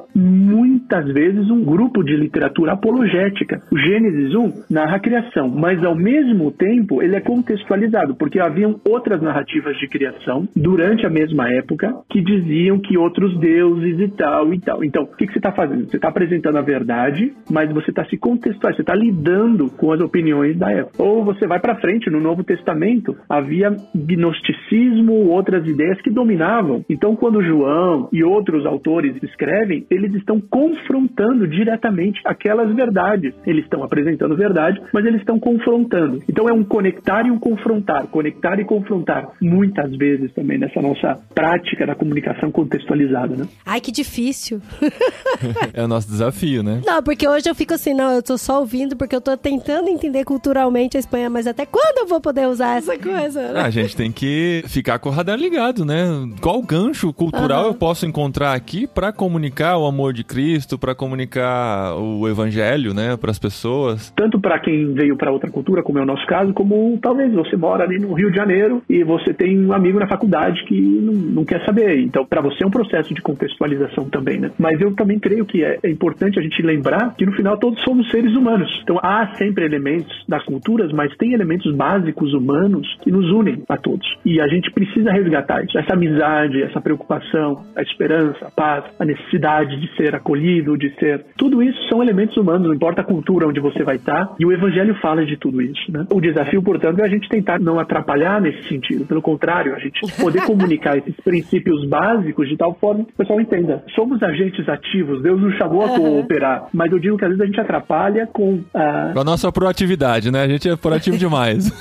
muitas vezes um grupo de literatura apologética. O Gênesis 1 narra a criação, mas ao mesmo tempo ele é contextualizado, porque haviam outras narrativas de criação durante a mesma época que diziam que outros deuses e tal e tal. Então, o que, que você está fazendo? Você está apresentando a verdade, mas você está se contextualizando, você está lidando com as opiniões da época. Ou você vai para frente, no Novo Testamento havia gnosticismo, outras ideias que dominavam. Então, quando João e outros autores escrevem, eles estão confrontando diretamente aquelas verdades. Eles estão apresentando verdade, mas eles estão confrontando. Então é um conectar e um confrontar, conectar e confrontar. Muitas vezes também nessa nossa prática da comunicação contextualizada, né? Ai, que difícil. é o nosso desafio, né? Não, porque hoje eu fico assim, não, eu tô só ouvindo porque eu tô tentando entender culturalmente a Espanha, mas até quando eu vou poder usar essa coisa? Né? A gente tem que ficar com o radar ligado, né? Qual gancho cultural uhum. eu posso encontrar aqui para comunicar o amor de Cristo, para comunicar o evangelho, né, para as pessoas? Tanto para quem veio para outra cultura, como é o nosso caso, como talvez você mora ali no Rio de Janeiro e você tem um amigo na faculdade que não, não quer saber. Então, para você é um processo de contextualização também, né? Mas eu também creio que é, é importante a gente lembrar que no final todos somos seres humanos. Então, há sempre elementos das culturas, mas tem elementos básicos humanos que nos unem a todos. E a gente precisa resgatar isso. Essa amizade, essa preocupação, a esperança, a paz, a necessidade de ser acolhido, de ser. Tudo isso são elementos humanos, não importa a cultura onde você vai estar. E o Evangelho fala de tudo isso. Né? O desafio, portanto, é a gente tentar não atrapalhar nesse sentido. Pelo contrário, a gente poder comunicar esses princípios básicos de tal forma que o pessoal entenda. Somos agentes ativos, Deus nos chamou a cooperar. Mas eu digo que às vezes a gente atrapalha com a. Com a nossa proatividade, né? A gente é proativo demais.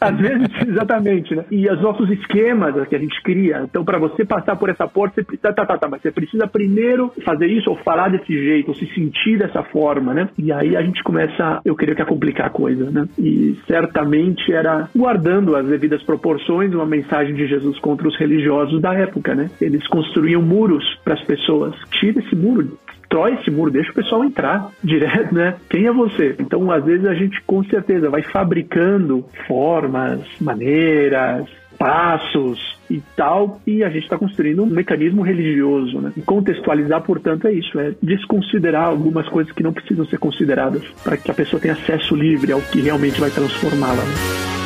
às vezes, exatamente, né? E os nossos esquemas que a gente cria. Então, para você passar por essa porta, você precisa. Tá, tá, tá, mas você precisa primeiro fazer isso falar desse jeito, ou se sentir dessa forma, né? E aí a gente começa, eu creio que a complicar a coisa, né? E certamente era guardando as devidas proporções uma mensagem de Jesus contra os religiosos da época, né? Eles construíam muros para as pessoas. Tira esse muro, destrói esse muro, deixa o pessoal entrar direto, né? Quem é você? Então, às vezes, a gente com certeza vai fabricando formas, maneiras, passos e tal, e a gente está construindo um mecanismo religioso, né? Contextualizar, portanto, é isso, é desconsiderar algumas coisas que não precisam ser consideradas para que a pessoa tenha acesso livre ao que realmente vai transformá-la. Né?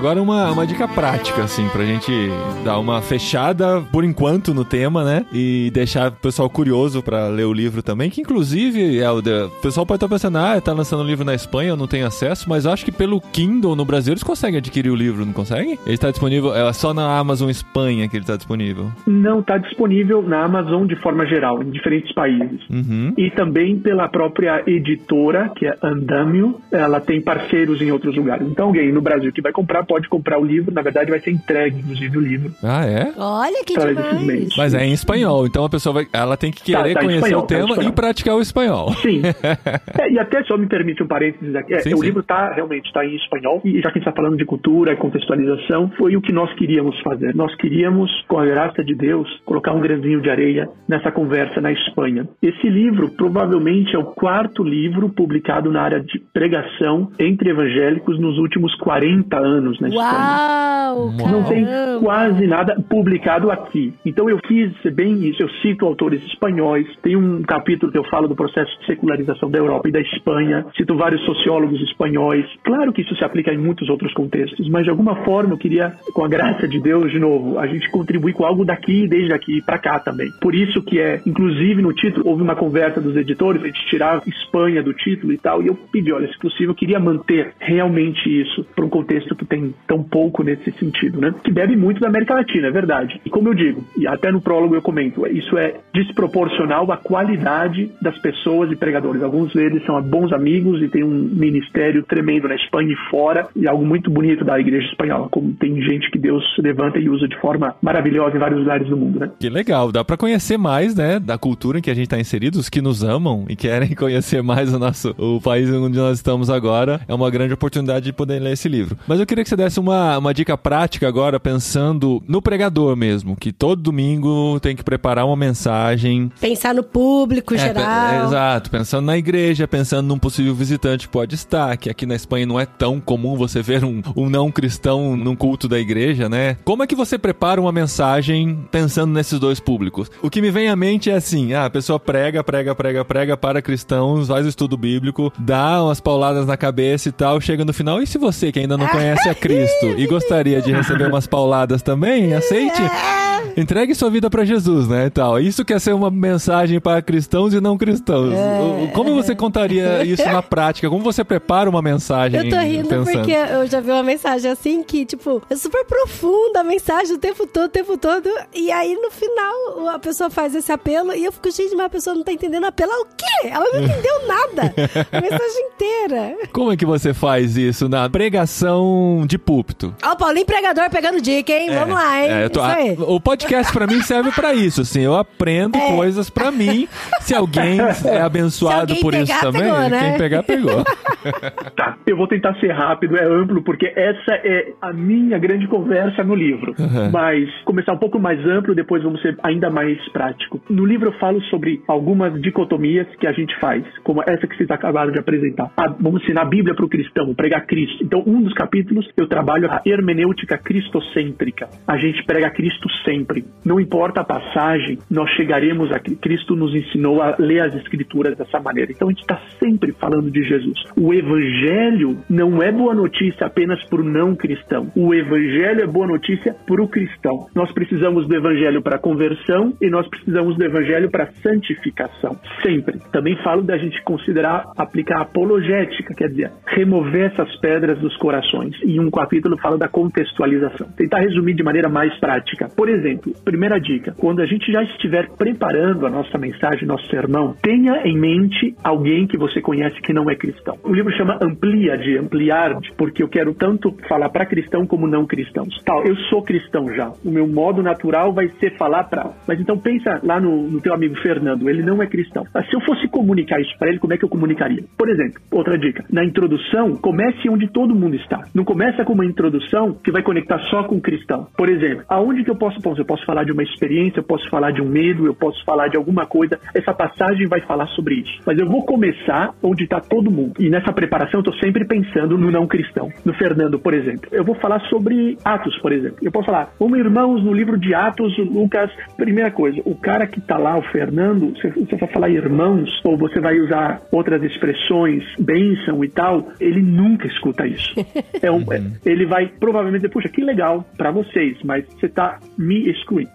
Agora uma, uma dica prática, assim, pra gente dar uma fechada por enquanto no tema, né? E deixar o pessoal curioso pra ler o livro também, que inclusive, Helder, o pessoal pode estar pensando, ah, tá lançando um livro na Espanha, eu não tenho acesso, mas acho que pelo Kindle no Brasil eles conseguem adquirir o livro, não conseguem? Ele está disponível, é só na Amazon Espanha que ele está disponível? Não, está disponível na Amazon de forma geral, em diferentes países. Uhum. E também pela própria editora, que é Andamio, ela tem parceiros em outros lugares. Então alguém no Brasil que vai comprar pode comprar o livro, na verdade vai ser entregue, inclusive, o livro. Ah, é? Olha que demais. Mas é em espanhol, então a pessoa vai, ela tem que querer tá, tá conhecer espanhol, o tá tema tá e praticar o espanhol. Sim. é, e até só me permite um parênteses aqui, é, sim, o sim. livro tá realmente tá em espanhol, e já que a gente está falando de cultura e contextualização, foi o que nós queríamos fazer. Nós queríamos, com a graça de Deus, colocar um grãozinho de areia nessa conversa na Espanha. Esse livro provavelmente é o quarto livro publicado na área de pregação entre evangélicos nos últimos 40 anos na Espanha. Uau! Não tem quase nada publicado aqui. Então eu quis ser bem isso. Eu cito autores espanhóis. Tem um capítulo que eu falo do processo de secularização da Europa e da Espanha. Cito vários sociólogos espanhóis. Claro que isso se aplica em muitos outros contextos, mas de alguma forma eu queria, com a graça de Deus, de novo, a gente contribuir com algo daqui, desde aqui para cá também. Por isso que é, inclusive no título, houve uma conversa dos editores, a gente tirar Espanha do título e tal, e eu pedi, olha, se possível, eu queria manter realmente isso para um contexto que tem tão pouco nesse sentido, né? Que bebe muito da América Latina, é verdade. E como eu digo, e até no prólogo eu comento, isso é desproporcional à qualidade das pessoas e pregadores. Alguns deles são bons amigos e têm um ministério tremendo na Espanha e fora, e algo muito bonito da igreja espanhola, como tem gente que Deus levanta e usa de forma maravilhosa em vários lugares do mundo, né? Que legal, dá pra conhecer mais, né, da cultura em que a gente tá inserido, os que nos amam e querem conhecer mais o nosso o país onde nós estamos agora. É uma grande oportunidade de poder ler esse livro. Mas eu queria que você desse uma, uma dica prática agora, pensando no pregador mesmo, que todo domingo tem que preparar uma mensagem Pensar no público É, geral. exato, pensando na igreja, pensando num possível visitante que pode estar, que aqui na Espanha não é tão comum você ver um, um não cristão num culto da igreja, né? Como é que você prepara uma mensagem pensando nesses dois públicos? O que me vem à mente é assim: ah, a pessoa prega, prega, prega, prega para cristãos, faz o estudo bíblico, dá umas pauladas na cabeça e tal, chega no final. E se você que ainda não conhece a Cristo e gostaria de receber umas pauladas também, aceite? Entregue sua vida para Jesus, né, e tal. Isso quer ser uma mensagem para cristãos e não cristãos. O- Como você contaria isso na prática? Como você prepara uma mensagem Eu tô rindo pensando? porque eu já vi uma mensagem assim que, tipo, é super profunda a mensagem o tempo todo, o tempo todo. E aí, no final, a pessoa faz esse apelo e eu fico, gente, mas a pessoa não tá entendendo apelo ao quê? Ela não entendeu nada. A mensagem inteira. Como é que você faz isso na pregação de púlpito? Ó, o Paulinho Pregador pegando dica, hein? Vamos lá, hein? É, tô- a- o podcast pra mim serve pra isso, assim, eu aprendo É. coisas pra mim. Se alguém é abençoado Se alguém por isso pegar, também, pegou, né? quem pegar pegou. Tá, eu vou tentar ser rápido, é amplo, porque essa é a minha grande conversa no livro. Uhum. Mas começar um pouco mais amplo, depois vamos ser ainda mais prático. No livro eu falo sobre algumas dicotomias que a gente faz, como essa que vocês acabaram de apresentar. Ah, vamos ensinar a Bíblia para o cristão, pregar Cristo. Então, um dos capítulos eu trabalho a hermenêutica cristocêntrica. A gente prega Cristo sempre. Não importa a passagem, nós chegaremos a Cristo nos ensinou a ler as escrituras dessa maneira. Então a gente está sempre falando de Jesus. O evangelho não é boa notícia apenas para o não cristão. O evangelho é boa notícia para o cristão. Nós precisamos do evangelho para conversão e nós precisamos do evangelho para santificação. Sempre. Também falo da gente considerar aplicar apologética, quer dizer, remover essas pedras dos corações. E um capítulo fala da contextualização. Tentar resumir de maneira mais prática. Por exemplo, primeira dica: quando a gente já estiver preparando a nossa mensagem, nosso sermão, tenha em mente alguém que você conhece que não é cristão. O livro chama Amplia de ampliar, porque eu quero tanto falar para cristão como não cristãos. Tal, eu sou cristão já. O meu modo natural vai ser falar para. Mas então pensa lá no, no teu amigo Fernando, ele não é cristão. Mas se eu fosse comunicar isso para ele, como é que eu comunicaria? Por exemplo, outra dica: na introdução, comece onde todo mundo está. Não começa com uma introdução que vai conectar só com cristão. Por exemplo, aonde que eu posso, eu posso falar de uma experiência, eu posso falar de um medo, eu posso falar de alguma coisa. Essa passagem vai falar sobre isso. Mas eu vou começar onde está todo mundo. E nessa preparação eu estou sempre pensando no não cristão. No Fernando, por exemplo. Eu vou falar sobre Atos, por exemplo. Eu posso falar, como irmãos no livro de Atos, Lucas, primeira coisa, o cara que está lá, o Fernando, você, você vai falar irmãos, ou você vai usar outras expressões, bênção e tal, ele nunca escuta isso. É um, é- ele vai provavelmente dizer, puxa, que legal para vocês, mas você tá me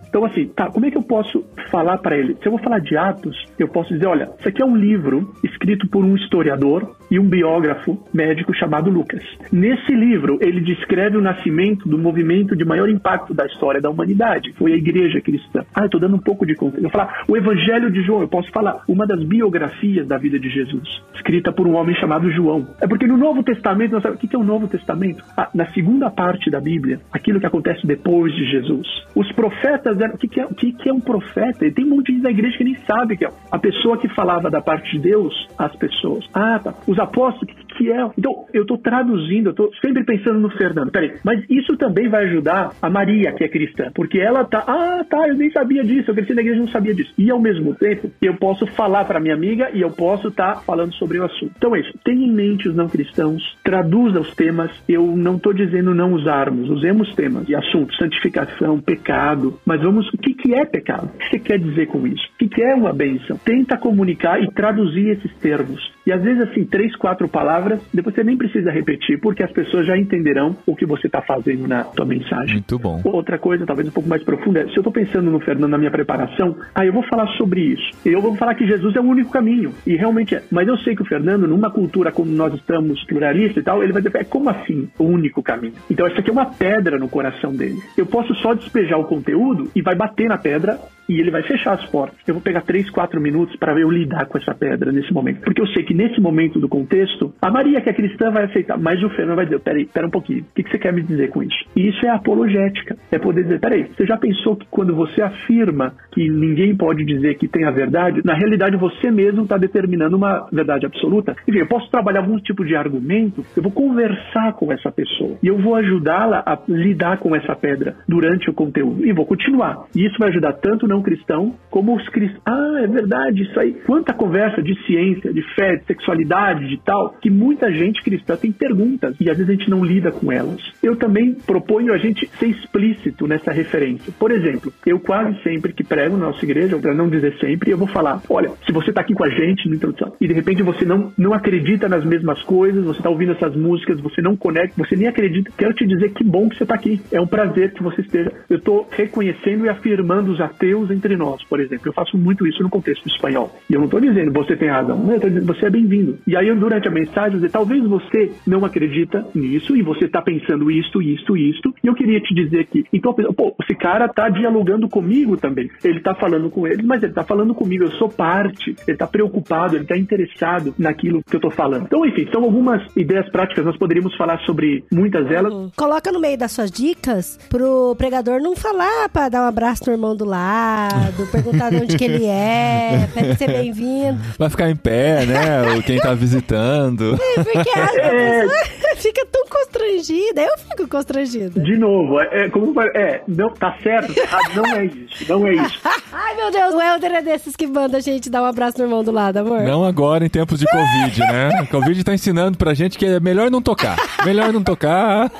Então, assim, tá, como é que eu posso falar para ele? Se eu vou falar de Atos, eu posso dizer, olha, isso aqui é um livro escrito por um historiador e um biógrafo médico chamado Lucas. Nesse livro, ele descreve o nascimento do movimento de maior impacto da história da humanidade. Foi a igreja cristã. Ah, eu tô dando um pouco de contexto. Eu vou falar o Evangelho de João, eu posso falar uma das biografias da vida de Jesus, escrita por um homem chamado João. É porque no Novo Testamento, nós sabemos, o que é o Novo Testamento? Ah, na segunda parte da Bíblia, aquilo que acontece depois de Jesus. Os profetas eram. O que, que é, o que, que é um profeta? E tem um monte de da igreja que nem sabe que é a pessoa que falava da parte de Deus às pessoas. Ah, tá. Os Os apóstolos, o que, que é? Então, eu estou traduzindo, eu estou sempre pensando no Fernando. Peraí, mas isso também vai ajudar a Maria, que é cristã, porque ela tá, ah, tá, eu nem sabia disso, eu cresci na igreja e não sabia disso. E ao mesmo tempo, eu posso falar para minha amiga e eu posso estar tá falando sobre o assunto. Então é isso. Tenha em mente os não cristãos, traduza os temas. Eu não estou dizendo não usarmos, usemos temas e assuntos, santificação, pecado, mas vamos, o que, que é pecado? O que você quer dizer com isso? O que, que é uma bênção? Tenta comunicar e traduzir esses termos. E às vezes, assim, três, quatro palavras, depois você nem precisa repetir, porque as pessoas já entenderão o que você está fazendo na tua mensagem. Muito bom. Outra coisa, talvez um pouco mais profunda, é, se eu estou pensando no Fernando na minha preparação, aí eu vou falar sobre isso. Eu vou falar que Jesus é o único caminho. E realmente é. Mas eu sei que o Fernando, numa cultura como nós estamos pluralista e tal, ele vai dizer, é como assim o único caminho? Então, isso aqui é uma pedra no coração dele. Eu posso só despejar o conteúdo e vai bater na pedra e ele vai fechar as portas. Eu vou pegar três, quatro minutos para eu lidar com essa pedra nesse momento. Porque eu sei que nesse momento do contexto, a Maria, que é cristã, vai aceitar, mas o Fernando vai dizer: peraí, pera um pouquinho, o que, que você quer me dizer com isso? E isso é apologética. É poder dizer: peraí, você já pensou que quando você afirma que ninguém pode dizer que tem a verdade, na realidade você mesmo está determinando uma verdade absoluta? Enfim, eu posso trabalhar algum tipo de argumento, eu vou conversar com essa pessoa e eu vou ajudá-la a lidar com essa pedra durante o conteúdo e vou continuar. E isso vai ajudar tanto não cristão como os cristãos. Ah, é verdade, isso aí. Quanta conversa de ciência, de fé, de sexualidade, de tal, que muita gente cristã tem perguntas e às vezes a gente não lida com elas. Eu também proponho a gente ser explícito nessa referência. Por exemplo, eu quase sempre que prego na nossa igreja, para não dizer sempre, eu vou falar: olha, se você está aqui com a gente na introdução e de repente você não, não acredita nas mesmas coisas, você está ouvindo essas músicas, você não conecta, você nem acredita, quero te dizer que bom que você está aqui. É um prazer que você esteja. Eu estou reconhecendo e afirmando os ateus entre nós, por exemplo. Eu faço muito isso no contexto espanhol. E eu não estou dizendo você tem razão, não, eu estou dizendo você é bem-vindo. E aí, durante a mensagem, eu dizer, talvez você não acredita nisso e você está pensando isto, isto, isto. E eu queria te dizer que, então, pô, esse cara está dialogando comigo também. Ele está falando com ele, mas ele está falando comigo. Eu sou parte. Ele está preocupado, ele está interessado naquilo que eu estou falando. Então, enfim, são algumas ideias práticas. Nós poderíamos falar sobre muitas delas. Coloca no meio das suas dicas pro pregador não falar para dar um abraço no irmão do lado, perguntar de onde que ele é, para ser bem-vindo. Vai ficar em pé, né? Quem tá visitando. É, porque a é... fica tão constrangida. Eu fico constrangida. De novo, é, como é, não tá certo, não é isso, não é isso. Ai, meu Deus, o Helder é desses que manda a gente dar um abraço no irmão do lado, amor. Não agora, em tempos de Covid, né? O Covid tá ensinando pra gente que é melhor não tocar. Melhor não tocar.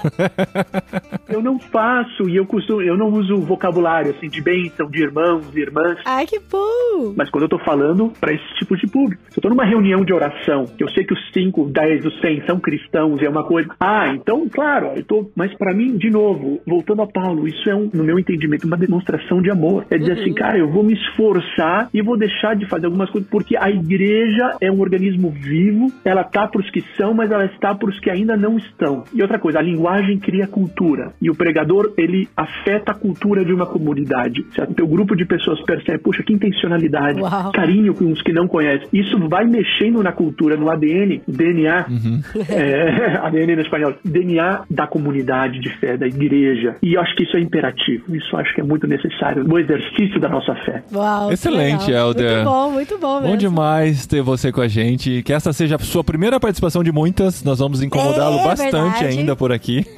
eu não faço e eu costumo, eu não uso vocabulário assim de bênção, de irmãos e irmãs. Ai, que bom! Mas quando eu tô falando para esse tipo de público, se eu tô numa reunião de oração, que eu sei que os 5, 10, os 100 são cristãos e é uma coisa. Ah, então, claro, eu tô. Mas para mim, de novo, voltando a Paulo, isso é, um, no meu entendimento, uma demonstração de amor. É dizer assim, uhum. assim, cara, eu vou me esforçar e vou deixar de fazer algumas coisas, porque a igreja é um organismo vivo, ela tá pros que são, mas ela está pros que ainda não estão. E outra coisa, a linguagem cria cultura. E o pregador, ele afeta a cultura de uma comunidade. Certo? O teu grupo de pessoas percebe, puxa, que intencionalidade, Uau. carinho com os que não conhecem. Isso vai mexendo na cultura, no ADN, DNA, uhum. é, ADN no espanhol, DNA da comunidade de fé, da igreja. E eu acho que isso é imperativo. Isso acho que é muito necessário no exercício da nossa fé. Uau, Excelente, Helder. Muito bom, muito bom mesmo. Bom demais ter você com a gente. Que essa seja a sua primeira participação de muitas. Nós vamos incomodá-lo é, bastante verdade. ainda por aqui.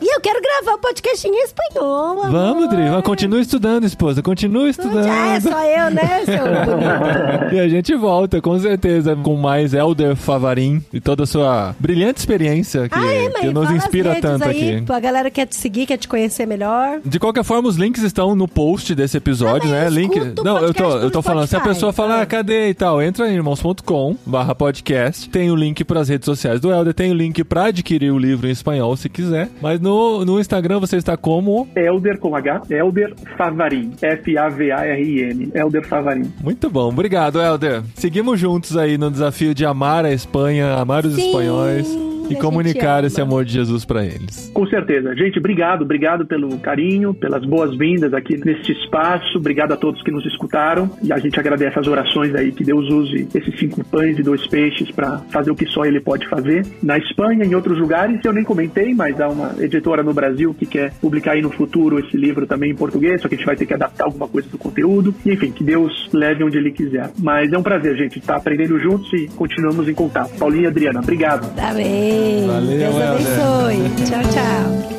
e eu quero gravar o um podcast em espanhol. Amor. Vamos, Dri. Continue estudando, esposa. Continue estudando. Já é só eu, né, seu E a gente volta, com certeza, com mais Helder Favarin e toda a sua brilhante experiência que, ah, é, que nos inspira tanto aí, aqui. A galera quer te seguir, quer te conhecer melhor. De qualquer forma, os links estão no post desse episódio, ah, né? Link. Não, eu tô, eu tô falando, se a pessoa falar, ah, cadê e tal, entra em irmãos.com barra podcast. Tem o link para as redes sociais do Helder, tem o link para adquirir o livro em espanhol, se quiser. Mas no, no Instagram você está como? Helder com H, Helder Favarin. F-A-V-A-R-I-N. Helder Favarin. Muito bom, obrigado, Helder. Seguimos juntos aí no desafio de amar a Espanha, amar os Sim. espanhóis. E comunicar esse amor de Jesus pra eles. Com certeza. Gente, obrigado, obrigado pelo carinho, pelas boas-vindas aqui neste espaço. Obrigado a todos que nos escutaram. E a gente agradece as orações aí que Deus use esses cinco pães e dois peixes para fazer o que só Ele pode fazer. Na Espanha, em outros lugares, eu nem comentei, mas há uma editora no Brasil que quer publicar aí no futuro esse livro também em português, só que a gente vai ter que adaptar alguma coisa do conteúdo. E, enfim, que Deus leve onde Ele quiser. Mas é um prazer, gente, estar aprendendo juntos e continuamos em contato. Paulinha e Adriana, obrigado. Tá bem. Valeu, Deus Helder. abençoe. Tchau, tchau.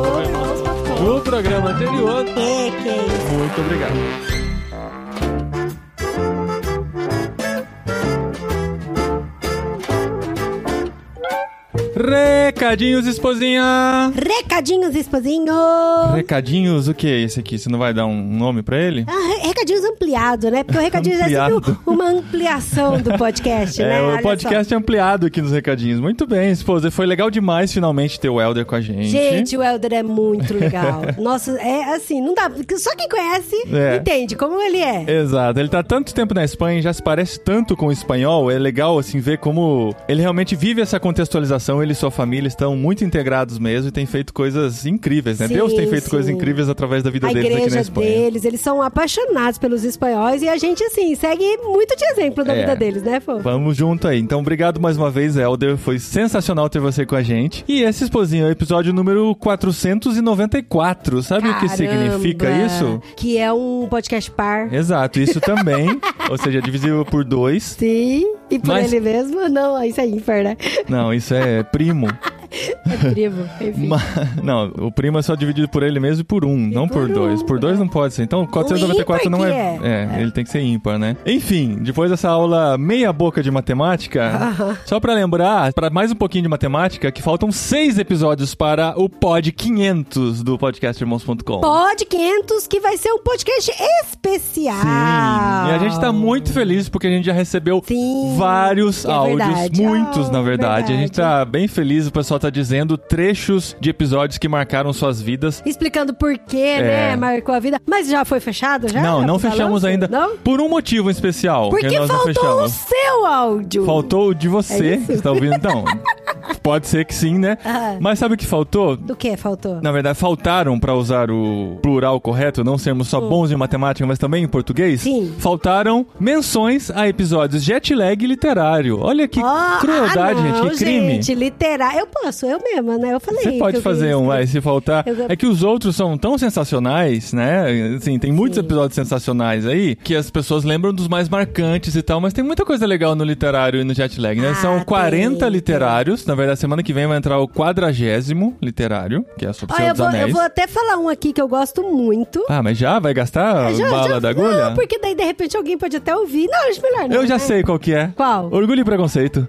Fora. No programa anterior. É, que é isso. Muito obrigado. Recadinhos, esposinha! Recadinhos, esposinho. Recadinhos, o que é esse aqui? Você não vai dar um nome pra ele? Ah, re- recadinhos ampliado, né? Porque o recadinhos é Ampliado. sempre uma ampliação do podcast, né? É, Olha o podcast é ampliado aqui nos recadinhos. Muito bem, esposa. Foi legal demais finalmente ter o Helder com a gente. só. Gente, o Helder é muito legal. Nossa, é assim, não dá. Só quem conhece É. entende como ele é. Exato, ele tá tanto tempo na Espanha, já se parece tanto com o espanhol, é legal assim ver como ele realmente vive essa contextualização, ele e sua família estão muito integrados mesmo e tem feito coisas incríveis, né? Sim, Deus tem feito sim. coisas incríveis através da vida A deles aqui na Espanha. deles, eles são apaixonados pelos espanhóis e a gente, assim, segue muito de exemplo da É. vida deles, né, Fô? Vamos junto aí. Então, obrigado mais uma vez, Helder. Foi sensacional ter você com a gente. E esse esposinho é o episódio número 494. Sabe o que Caramba, significa isso? Que é um podcast par. Exato, isso também. ou seja, divisível por dois. Sim, e por Mas- ele mesmo? Não, isso é ímpar, né? Não, isso é primo. É primo, enfim. Ma- não, o primo é só dividido por ele mesmo e por um, não por, por dois. um, Por dois não pode ser. Então, 494 ímpar não que é, é. é. ele tem que ser ímpar, né? Enfim, depois dessa aula meia boca de matemática, só pra lembrar, pra mais um pouquinho de matemática, que faltam seis episódios para o pod 500 do podcastirmãos.com. Pod 500, que vai ser um podcast especial. Sim, e a gente tá muito feliz porque a gente já recebeu Sim, vários é áudios, verdade. muitos Oh, na verdade. A gente verdade. tá bem feliz, o pessoal tá dizendo trechos de episódios que marcaram suas vidas. Explicando por quê, É. né? Marcou a vida. Mas já foi fechado? Já? não, Já não fechamos balanço? ainda. Não? Por um motivo especial. Porque que nós não faltou o fechamos. seu áudio. Faltou o de você, É isso? que está ouvindo. Então, pode ser que sim, né? Ah. Mas sabe o que faltou? Do que faltou? Na verdade, faltaram, pra usar o plural correto, não sermos só bons em matemática, mas também em português. Hum. Sim. Faltaram menções a episódios jet lag literário. Olha que Ah, crueldade, ah, não, gente, que crime. Gente, literar. Eu posso, eu mesma, né? Eu falei. Você pode fazer um, vai, se faltar. Eu- É que os outros são tão sensacionais, né? Assim, tem muitos Sim. episódios sensacionais aí que as pessoas lembram dos mais marcantes e tal, mas tem muita coisa legal no literário e no jet lag, né? Ah, são 40 tem, literários. Na verdade, semana que vem vai entrar o quadragésimo literário, que é sobre Olha, Senhor eu dos vou, eu Anéis. vou até falar um aqui que eu gosto muito. Ah, mas já? Vai gastar Já- bala já- da agulha? Não, porque daí de repente alguém pode até ouvir. Não, acho melhor não. Eu já né? sei qual que é. Qual? Orgulho e Preconceito.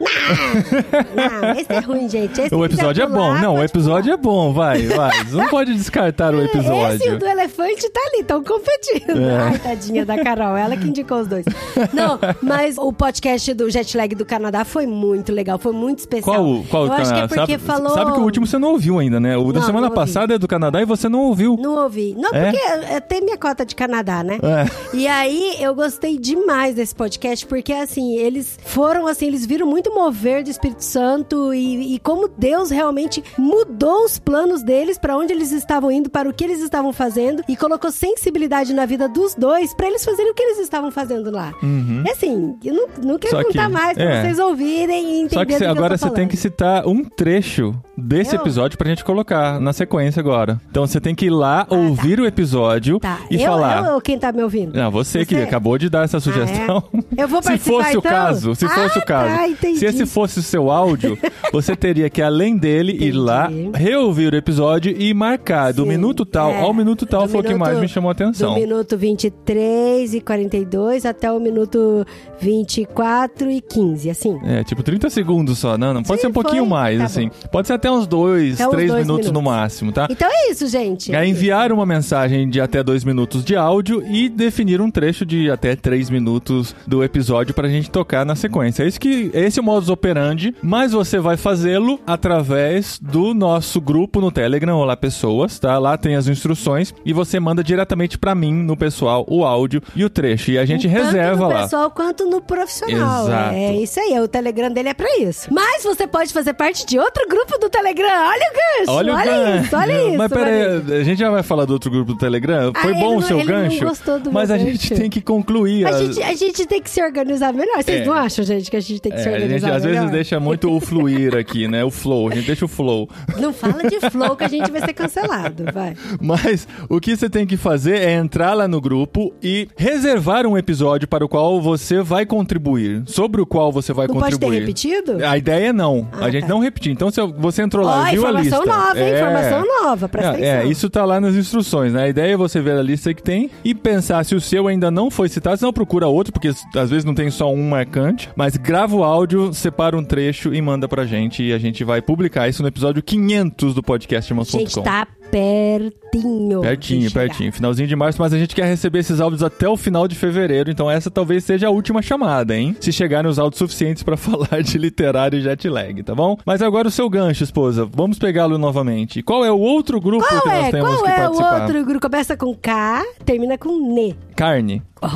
Não, esse é ruim, gente. Esse o episódio é bom. pular, Não, o episódio é bom, vai, vai. Não pode descartar o pular. Esse episódio. o do elefante tá ali, estão competindo. É. Ai, tadinha da Carol, ela que indicou os dois. Não, mas o podcast do Jet Lag do Canadá foi muito legal, foi muito especial. Qual, qual Eu o acho que é porque sabe, falou... sabe que o último você não ouviu ainda, né? O da Não, semana não passada é do Canadá e você não ouviu. Não ouvi. Não, É? porque eu tenho minha cota de Canadá, né? É. E aí, eu gostei demais desse podcast, porque, assim, eles foram, assim, eles viram muito mover do Espírito Santo e, e como Deus realmente mudou os planos deles para onde eles estavam indo, para o que eles estavam fazendo e colocou sensibilidade na vida dos dois para eles fazerem o que eles estavam fazendo lá. Uhum. E assim, eu não, não quero Só que- contar mais pra é. vocês ouvirem e entenderem Só que do cê- eu agora você tem que falando. Citar um trecho desse Eu? episódio pra gente colocar na sequência agora. Então você tem que ir lá ouvir o episódio Tá, e eu, falar. eu ou quem tá me ouvindo? Não, você, que Você? acabou de dar essa sugestão. Ah, é? Eu vou Se participar, fosse o então? caso, se fosse Ah, o caso. tá, entendi. se esse fosse o seu áudio, você teria que, além dele, ir Entendi. lá, reouvir o episódio e marcar do Sim, minuto tal é. ao minuto tal Do foi o que mais me chamou a atenção. Do minuto 23 e 42 até o minuto 24 e 15, assim. É, tipo 30 segundos só, não, não pode Sim, ser um pouquinho foi. mais, Tá assim. Pode ser até uns dois, Até uns três dois minutos, no minutos. máximo, tá? Então é isso, gente. É enviar uma mensagem de até dois minutos de áudio e definir um trecho de até três minutos do episódio pra gente tocar na sequência. É isso que esse é o modus operandi, mas você vai fazê-lo através do nosso grupo no Telegram, Olá Pessoas, tá? Lá tem as instruções e você manda diretamente pra mim no pessoal o áudio e o trecho e a gente reserva Tanto no lá. pessoal quanto no profissional. Exato. É isso aí, o Telegram dele é pra isso. Mas você pode fazer parte de outro grupo do Telegram. Olha o gancho! Olha, o gancho. isso, olha isso. Mas peraí, a gente já vai falar do outro grupo do Telegram. Foi Ah, bom o não- seu ele não gancho, gostou do mas a gente gancho. tem que concluir. A as- gente, a gente tem que se organizar melhor. Vocês É. não acham, gente, que a gente tem que se É, a organizar gente às melhor? vezes deixa muito o fluir aqui, né? O flow. A gente deixa o flow. Não fala de flow que a gente vai ser cancelado, vai. Mas o que você tem que fazer é entrar lá no grupo e reservar um episódio para o qual você vai contribuir. Sobre o qual você vai Não pode ter contribuir. repetido? A ideia é não. Ah, a gente tá. não repetir. Então, se você entrou lá e viu a lista. informação nova, hein? É. Informação nova, presta é, atenção. É, isso tá lá nas instruções, né? A ideia é você ver a lista que tem e pensar se o seu ainda não foi citado, senão procura outro, porque às vezes não tem só um marcante, mas grava o áudio, separa um trecho e manda pra gente e a gente vai publicar isso no episódio 500 do podcast Irmãos.com. Gente, tá pertinho. Pertinho, pertinho. Finalzinho de março, mas a gente quer receber esses áudios até o final de fevereiro, então essa talvez seja a última chamada, hein? Se chegarem os áudios suficientes pra falar de literário e jet lag, tá bom? Mas agora o seu gancho, esposa. Vamos pegá-lo novamente. Qual é o outro grupo que Qual nós é? temos Qual que é o participar? outro grupo? Começa com K, termina com N. Carne. Oh,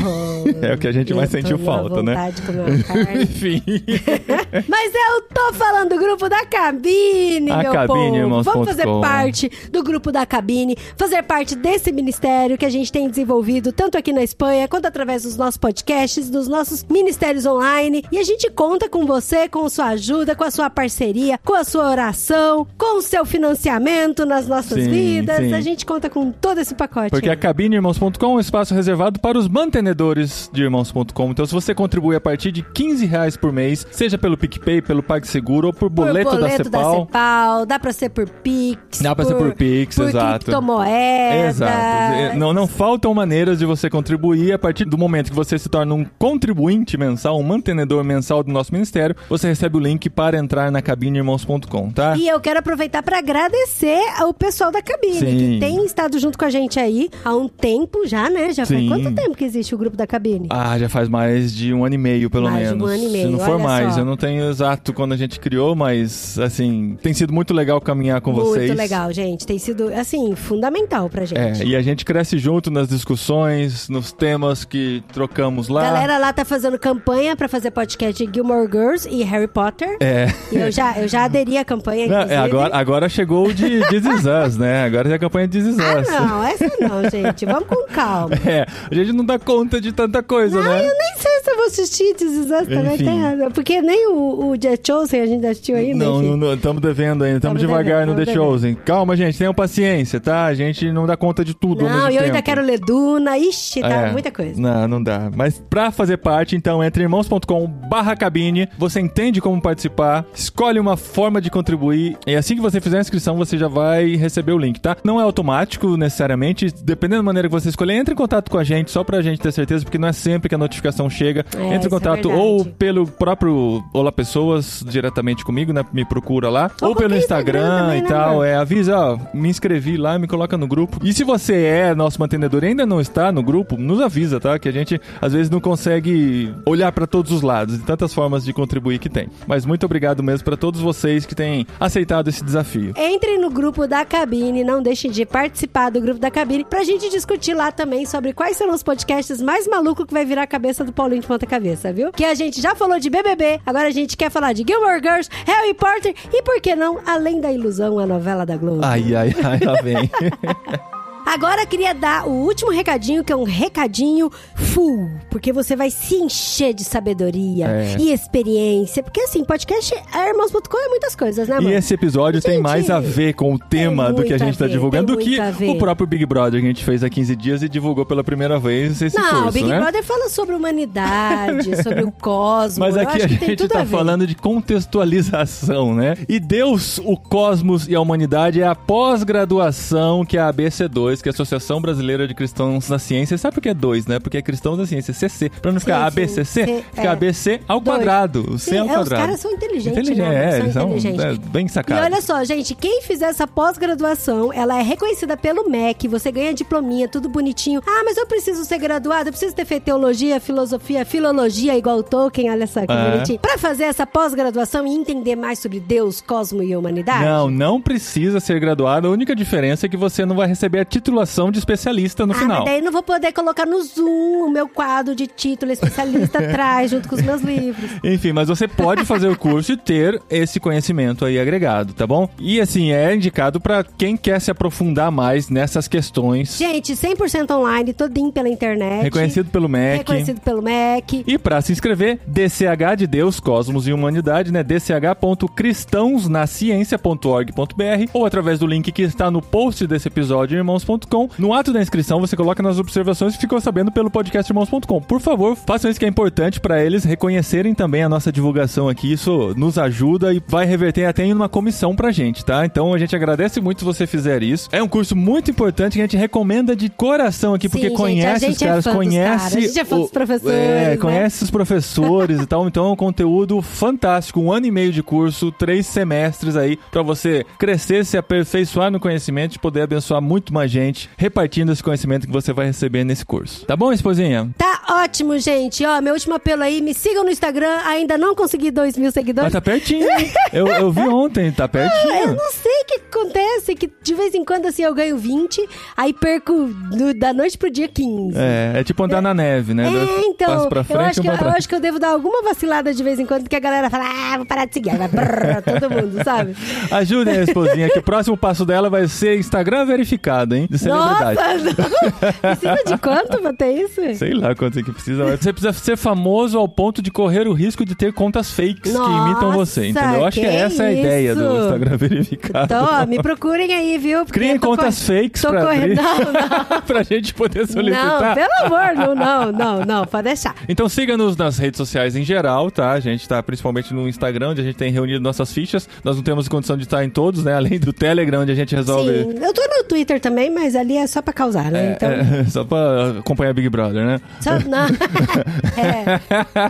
É o que a gente mais sentiu falta, né? de comer uma carne. Enfim. Mas eu tô falando do grupo da cabine, A meu cabine, povo. irmãos Vamos fazer com. parte do grupo da cabine, fazer parte desse ministério que a gente tem desenvolvido tanto aqui na Espanha quanto através dos nossos podcasts, dos nossos ministérios online. E a gente conta com você, com sua ajuda, com a sua parceria, com a sua oração, com o seu financiamento nas nossas Sim, vidas. sim. A gente conta com todo esse pacote. Porque a cabineirmãos.com é um espaço reservado para os mantenedores de irmãos.com. Então, se você contribui a partir de 15 reais por mês, seja pelo PicPay, pelo PagSeguro ou por Por boleto, da boleto Cepal. Cepal, dá pra ser por Pix. Dá pra ser por Pix, por exato. criptomoeda. Exato. É, Não, não faltam maneiras de você contribuir. A partir do momento que você se torna um contribuinte mensal, um mantenedor mensal do nosso ministério, você recebe o link para entrar na cabineirmãos.com, tá? E eu quero aproveitar para agradecer ao pessoal da cabine, Sim. que tem estado junto com a gente aí há um tempo já, né? Já faz Sim. quanto tempo que existe o grupo da cabine? Ah, já faz mais de um ano e meio, pelo Mais de um menos. ano e meio, Se não for mais, só. eu não tenho exato quando a gente criou, mas assim, tem sido muito legal caminhar com Muito vocês. legal, gente. Tem sido, assim, fundamental pra gente. É, e a gente cresce junto nas discussões, nos temas que trocamos lá. A galera lá tá fazendo campanha pra fazer podcast de Gilmore Girls e Harry Potter. É. E eu já, eu já aderi à campanha, Não, é, agora, agora chegou o de This Is Us, né? Agora é a campanha de This Is Ah, Us. não, essa não, gente. Vamos com calma. É, a gente não dá conta de tanta coisa, Ah, né? eu nem sei se eu vou assistir também, Enfim. Porque nem o, o The Chosen a gente assistiu ainda. Não, enfim. não, estamos devendo ainda, estamos Tamo devagar devendo, no The devendo. Chosen. Calma, gente, tenham paciência, tá? A gente não dá conta de tudo ao Não, mesmo eu ainda tempo. quero ler Duna. Ixi, tá É, muita coisa. Não, não dá. Mas pra fazer parte, então, entre irmãos.com barra cabine, você entende como participar, escolhe uma forma de contribuir, e assim que você fizer a inscrição, você já vai receber o link, tá? Não é automático, necessariamente, dependendo da maneira que você escolher, entre em contato com a gente, só pra gente ter certeza, porque não é sempre que a notificação chega. É, entre em contato é ou pelo próprio Olá Pessoas, diretamente comigo, né? Me procura lá. Ou Ou, pelo Instagram, Instagram também, e né, tal. amor? É, avisa, ó, me inscrevi lá, me coloca no grupo. E se você é nosso mantenedor e ainda não está no grupo, nos avisa, tá? Que a gente às vezes não consegue olhar pra todos os lados, de tantas formas de contribuir que tem. Mas muito obrigado mesmo pra todos vocês que têm aceitado esse desafio. Entre no grupo da cabine, não deixem de participar do grupo da cabine pra gente discutir lá também sobre quais serão os podcasts mais malucos que vai virar a cabeça do Paulinho de Ponta Cabeça, viu? Que a gente já falou de BBB, agora a gente quer falar de Gilmore Girls, Harry Potter e, por que não, Além da Ilusão, a novela da Globo. Ai, ai, ai, lá vem. Agora queria dar o último recadinho, que é um recadinho full, porque você vai se encher de sabedoria É. e experiência. Porque assim, podcast é irmãos.com é muitas coisas, né, E mano? esse episódio tem Gente, mais a ver com o tema do que a gente tá ver, divulgando tem do que o próprio Big Brother que a gente fez há 15 dias e divulgou pela primeira vez esse Não, curso, o Big né? Brother fala sobre humanidade, sobre o cosmos. Mas aqui a tem gente tá ver. falando de contextualização, né? E Deus, o cosmos e a humanidade é a pós-graduação que a ABC2 2, que é a Associação Brasileira de Cristãos na Ciência. Sabe por que é 2, né? Porque é Cristãos na Ciência, CC. Pra não ficar Sim. ABCC, fica é. ABC ao Dois. quadrado. O C Sim, ao é, os quadrado. caras são inteligentes, Inteligente, né? é, São eles são inteligentes. é, bem E sacados. olha só, gente, quem fizer essa pós-graduação, ela é reconhecida pelo MEC, você ganha diplominha, tudo bonitinho. Ah, mas eu preciso ser graduado, eu preciso ter feito teologia, filosofia, filologia, igual o Tolkien, olha só que É. bonitinho. Pra fazer essa pós-graduação e entender mais sobre Deus, cosmo e humanidade. Não, não precisa ser graduado. A única diferença é que você não vai receber a titulação de especialista no Ah, final. mas daí não vou poder colocar no Zoom o meu quadro de título especialista atrás, junto com os meus livros. Enfim, mas você pode fazer o curso e ter esse conhecimento aí agregado, tá bom? E assim, é indicado pra quem quer se aprofundar mais nessas questões. Gente, 100% online, todinho pela internet. Reconhecido pelo MEC. Reconhecido pelo MEC. E pra se inscrever, DCH de Deus, Cosmos e Humanidade, né? dch.cristãosnaciencia.org.br ou através do link que está no post desse episódio, irmãos.com. No ato da inscrição, você coloca nas observações e ficou sabendo pelo podcast irmãos.com. Por favor, façam isso que é importante pra eles reconhecerem também a nossa divulgação aqui. Isso nos ajuda e vai reverter até em uma comissão pra gente, tá? Então a gente agradece muito se você fizer isso. É um curso muito importante que a gente recomenda de coração aqui, porque Sim, gente, a conhece os gente é caras, dos conhece. caras, a gente é fã dos o- professores, É, né? conhece os professores e tal. Então é um conteúdo fantástico. Um ano e meio de curso, três semestres aí, pra você crescer, se aperfeiçoar no conhecimento e poder abençoar muito mais gente, repartindo esse conhecimento que você vai receber nesse curso. Tá bom, esposinha? Tá ótimo, gente. Ó, meu último apelo aí, me sigam no Instagram. Ainda não consegui 2 mil seguidores. Mas tá pertinho. hein? eu, eu vi ontem, tá Eu pertinho. não sei o que acontece, que de vez em quando assim eu ganho 20, aí perco da noite pro dia 15. É, é tipo andar na neve, né? É, então, Passa pra eu, frente acho e que, eu, eu acho que eu devo dar alguma vacilada de vez em quando, que a galera fala, ah, vou parar de seguir. Vai brrr, todo mundo, sabe? Ajudem a esposinha, que o próximo passo dela vai ser Instagram verificado, hein? De celebridade. Nossa, não. Precisa de quanto pra ter isso? Sei lá quanto é que precisa. Você precisa ser famoso ao ponto de correr o risco de ter contas fakes que Nossa, imitam você, entendeu? Eu acho que, que essa é a ideia do? Instagram verificado. Então, me procurem aí, viu? Porque Criem contas corre- fakes tô pra correndo. Não, não. pra gente poder Não, solicitar. pelo amor, não, não, não, não, pode deixar. Então siga-nos nas redes sociais em geral, tá? A gente tá principalmente no Instagram, onde a gente tem reunido nossas fichas. Nós não temos condição de estar em todos, né? Além do Telegram, onde a gente resolve. Sim, eu tô no Twitter também, mas ali é só pra causar, né? Então, É, só pra acompanhar Big Brother, né? só, não. É.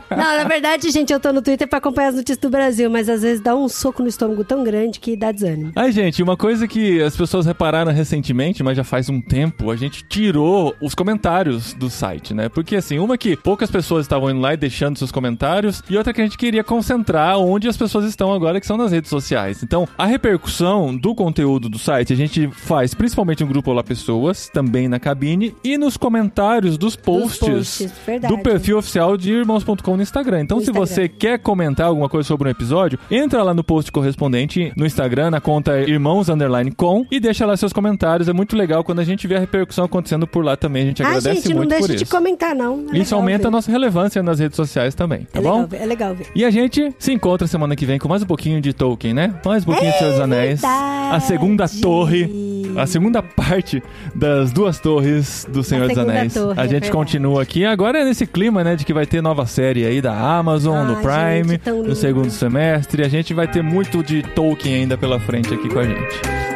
Não, na verdade, gente, eu tô no Twitter pra acompanhar as notícias do Brasil, mas às vezes dá um soco no estômago tão grande que dá desânimo. Ai, gente, uma coisa que as pessoas repararam recentemente, mas já faz um tempo, a gente tirou os comentários do site, né? Porque, assim, uma que poucas pessoas estavam indo lá e deixando seus comentários, e outra que a gente queria concentrar onde as pessoas estão agora, que são nas redes sociais. Então, a repercussão do conteúdo do site a gente faz principalmente no grupo Olá Pessoas, também na cabine, e nos comentários dos posts, posts, verdade. do perfil oficial de irmãos.com no Instagram. Então, No se Instagram. você quer comentar alguma coisa sobre um episódio, entra lá no post correspondente no Instagram, na conta irmãos underline com e deixa lá seus comentários. É muito legal quando a gente vê a repercussão acontecendo por lá também. A gente agradece gente, não muito deixa por de isso. comentar, não. É Isso aumenta ver. a nossa relevância nas redes sociais também, tá é bom? Legal ver, é legal ver. E a gente se encontra semana que vem com mais um pouquinho de Tolkien, né? Mais um pouquinho de Senhor dos Anéis. A segunda verdade. torre, a segunda parte das duas torres do Senhor dos segunda Anéis. torre, a é gente verdade. continua aqui. Agora é nesse clima, né, de que vai ter nova série aí da Amazon, do Ai, Prime, gente, no segundo semestre. A gente vai ter muito de Tolkien ainda pela frente aqui com a gente.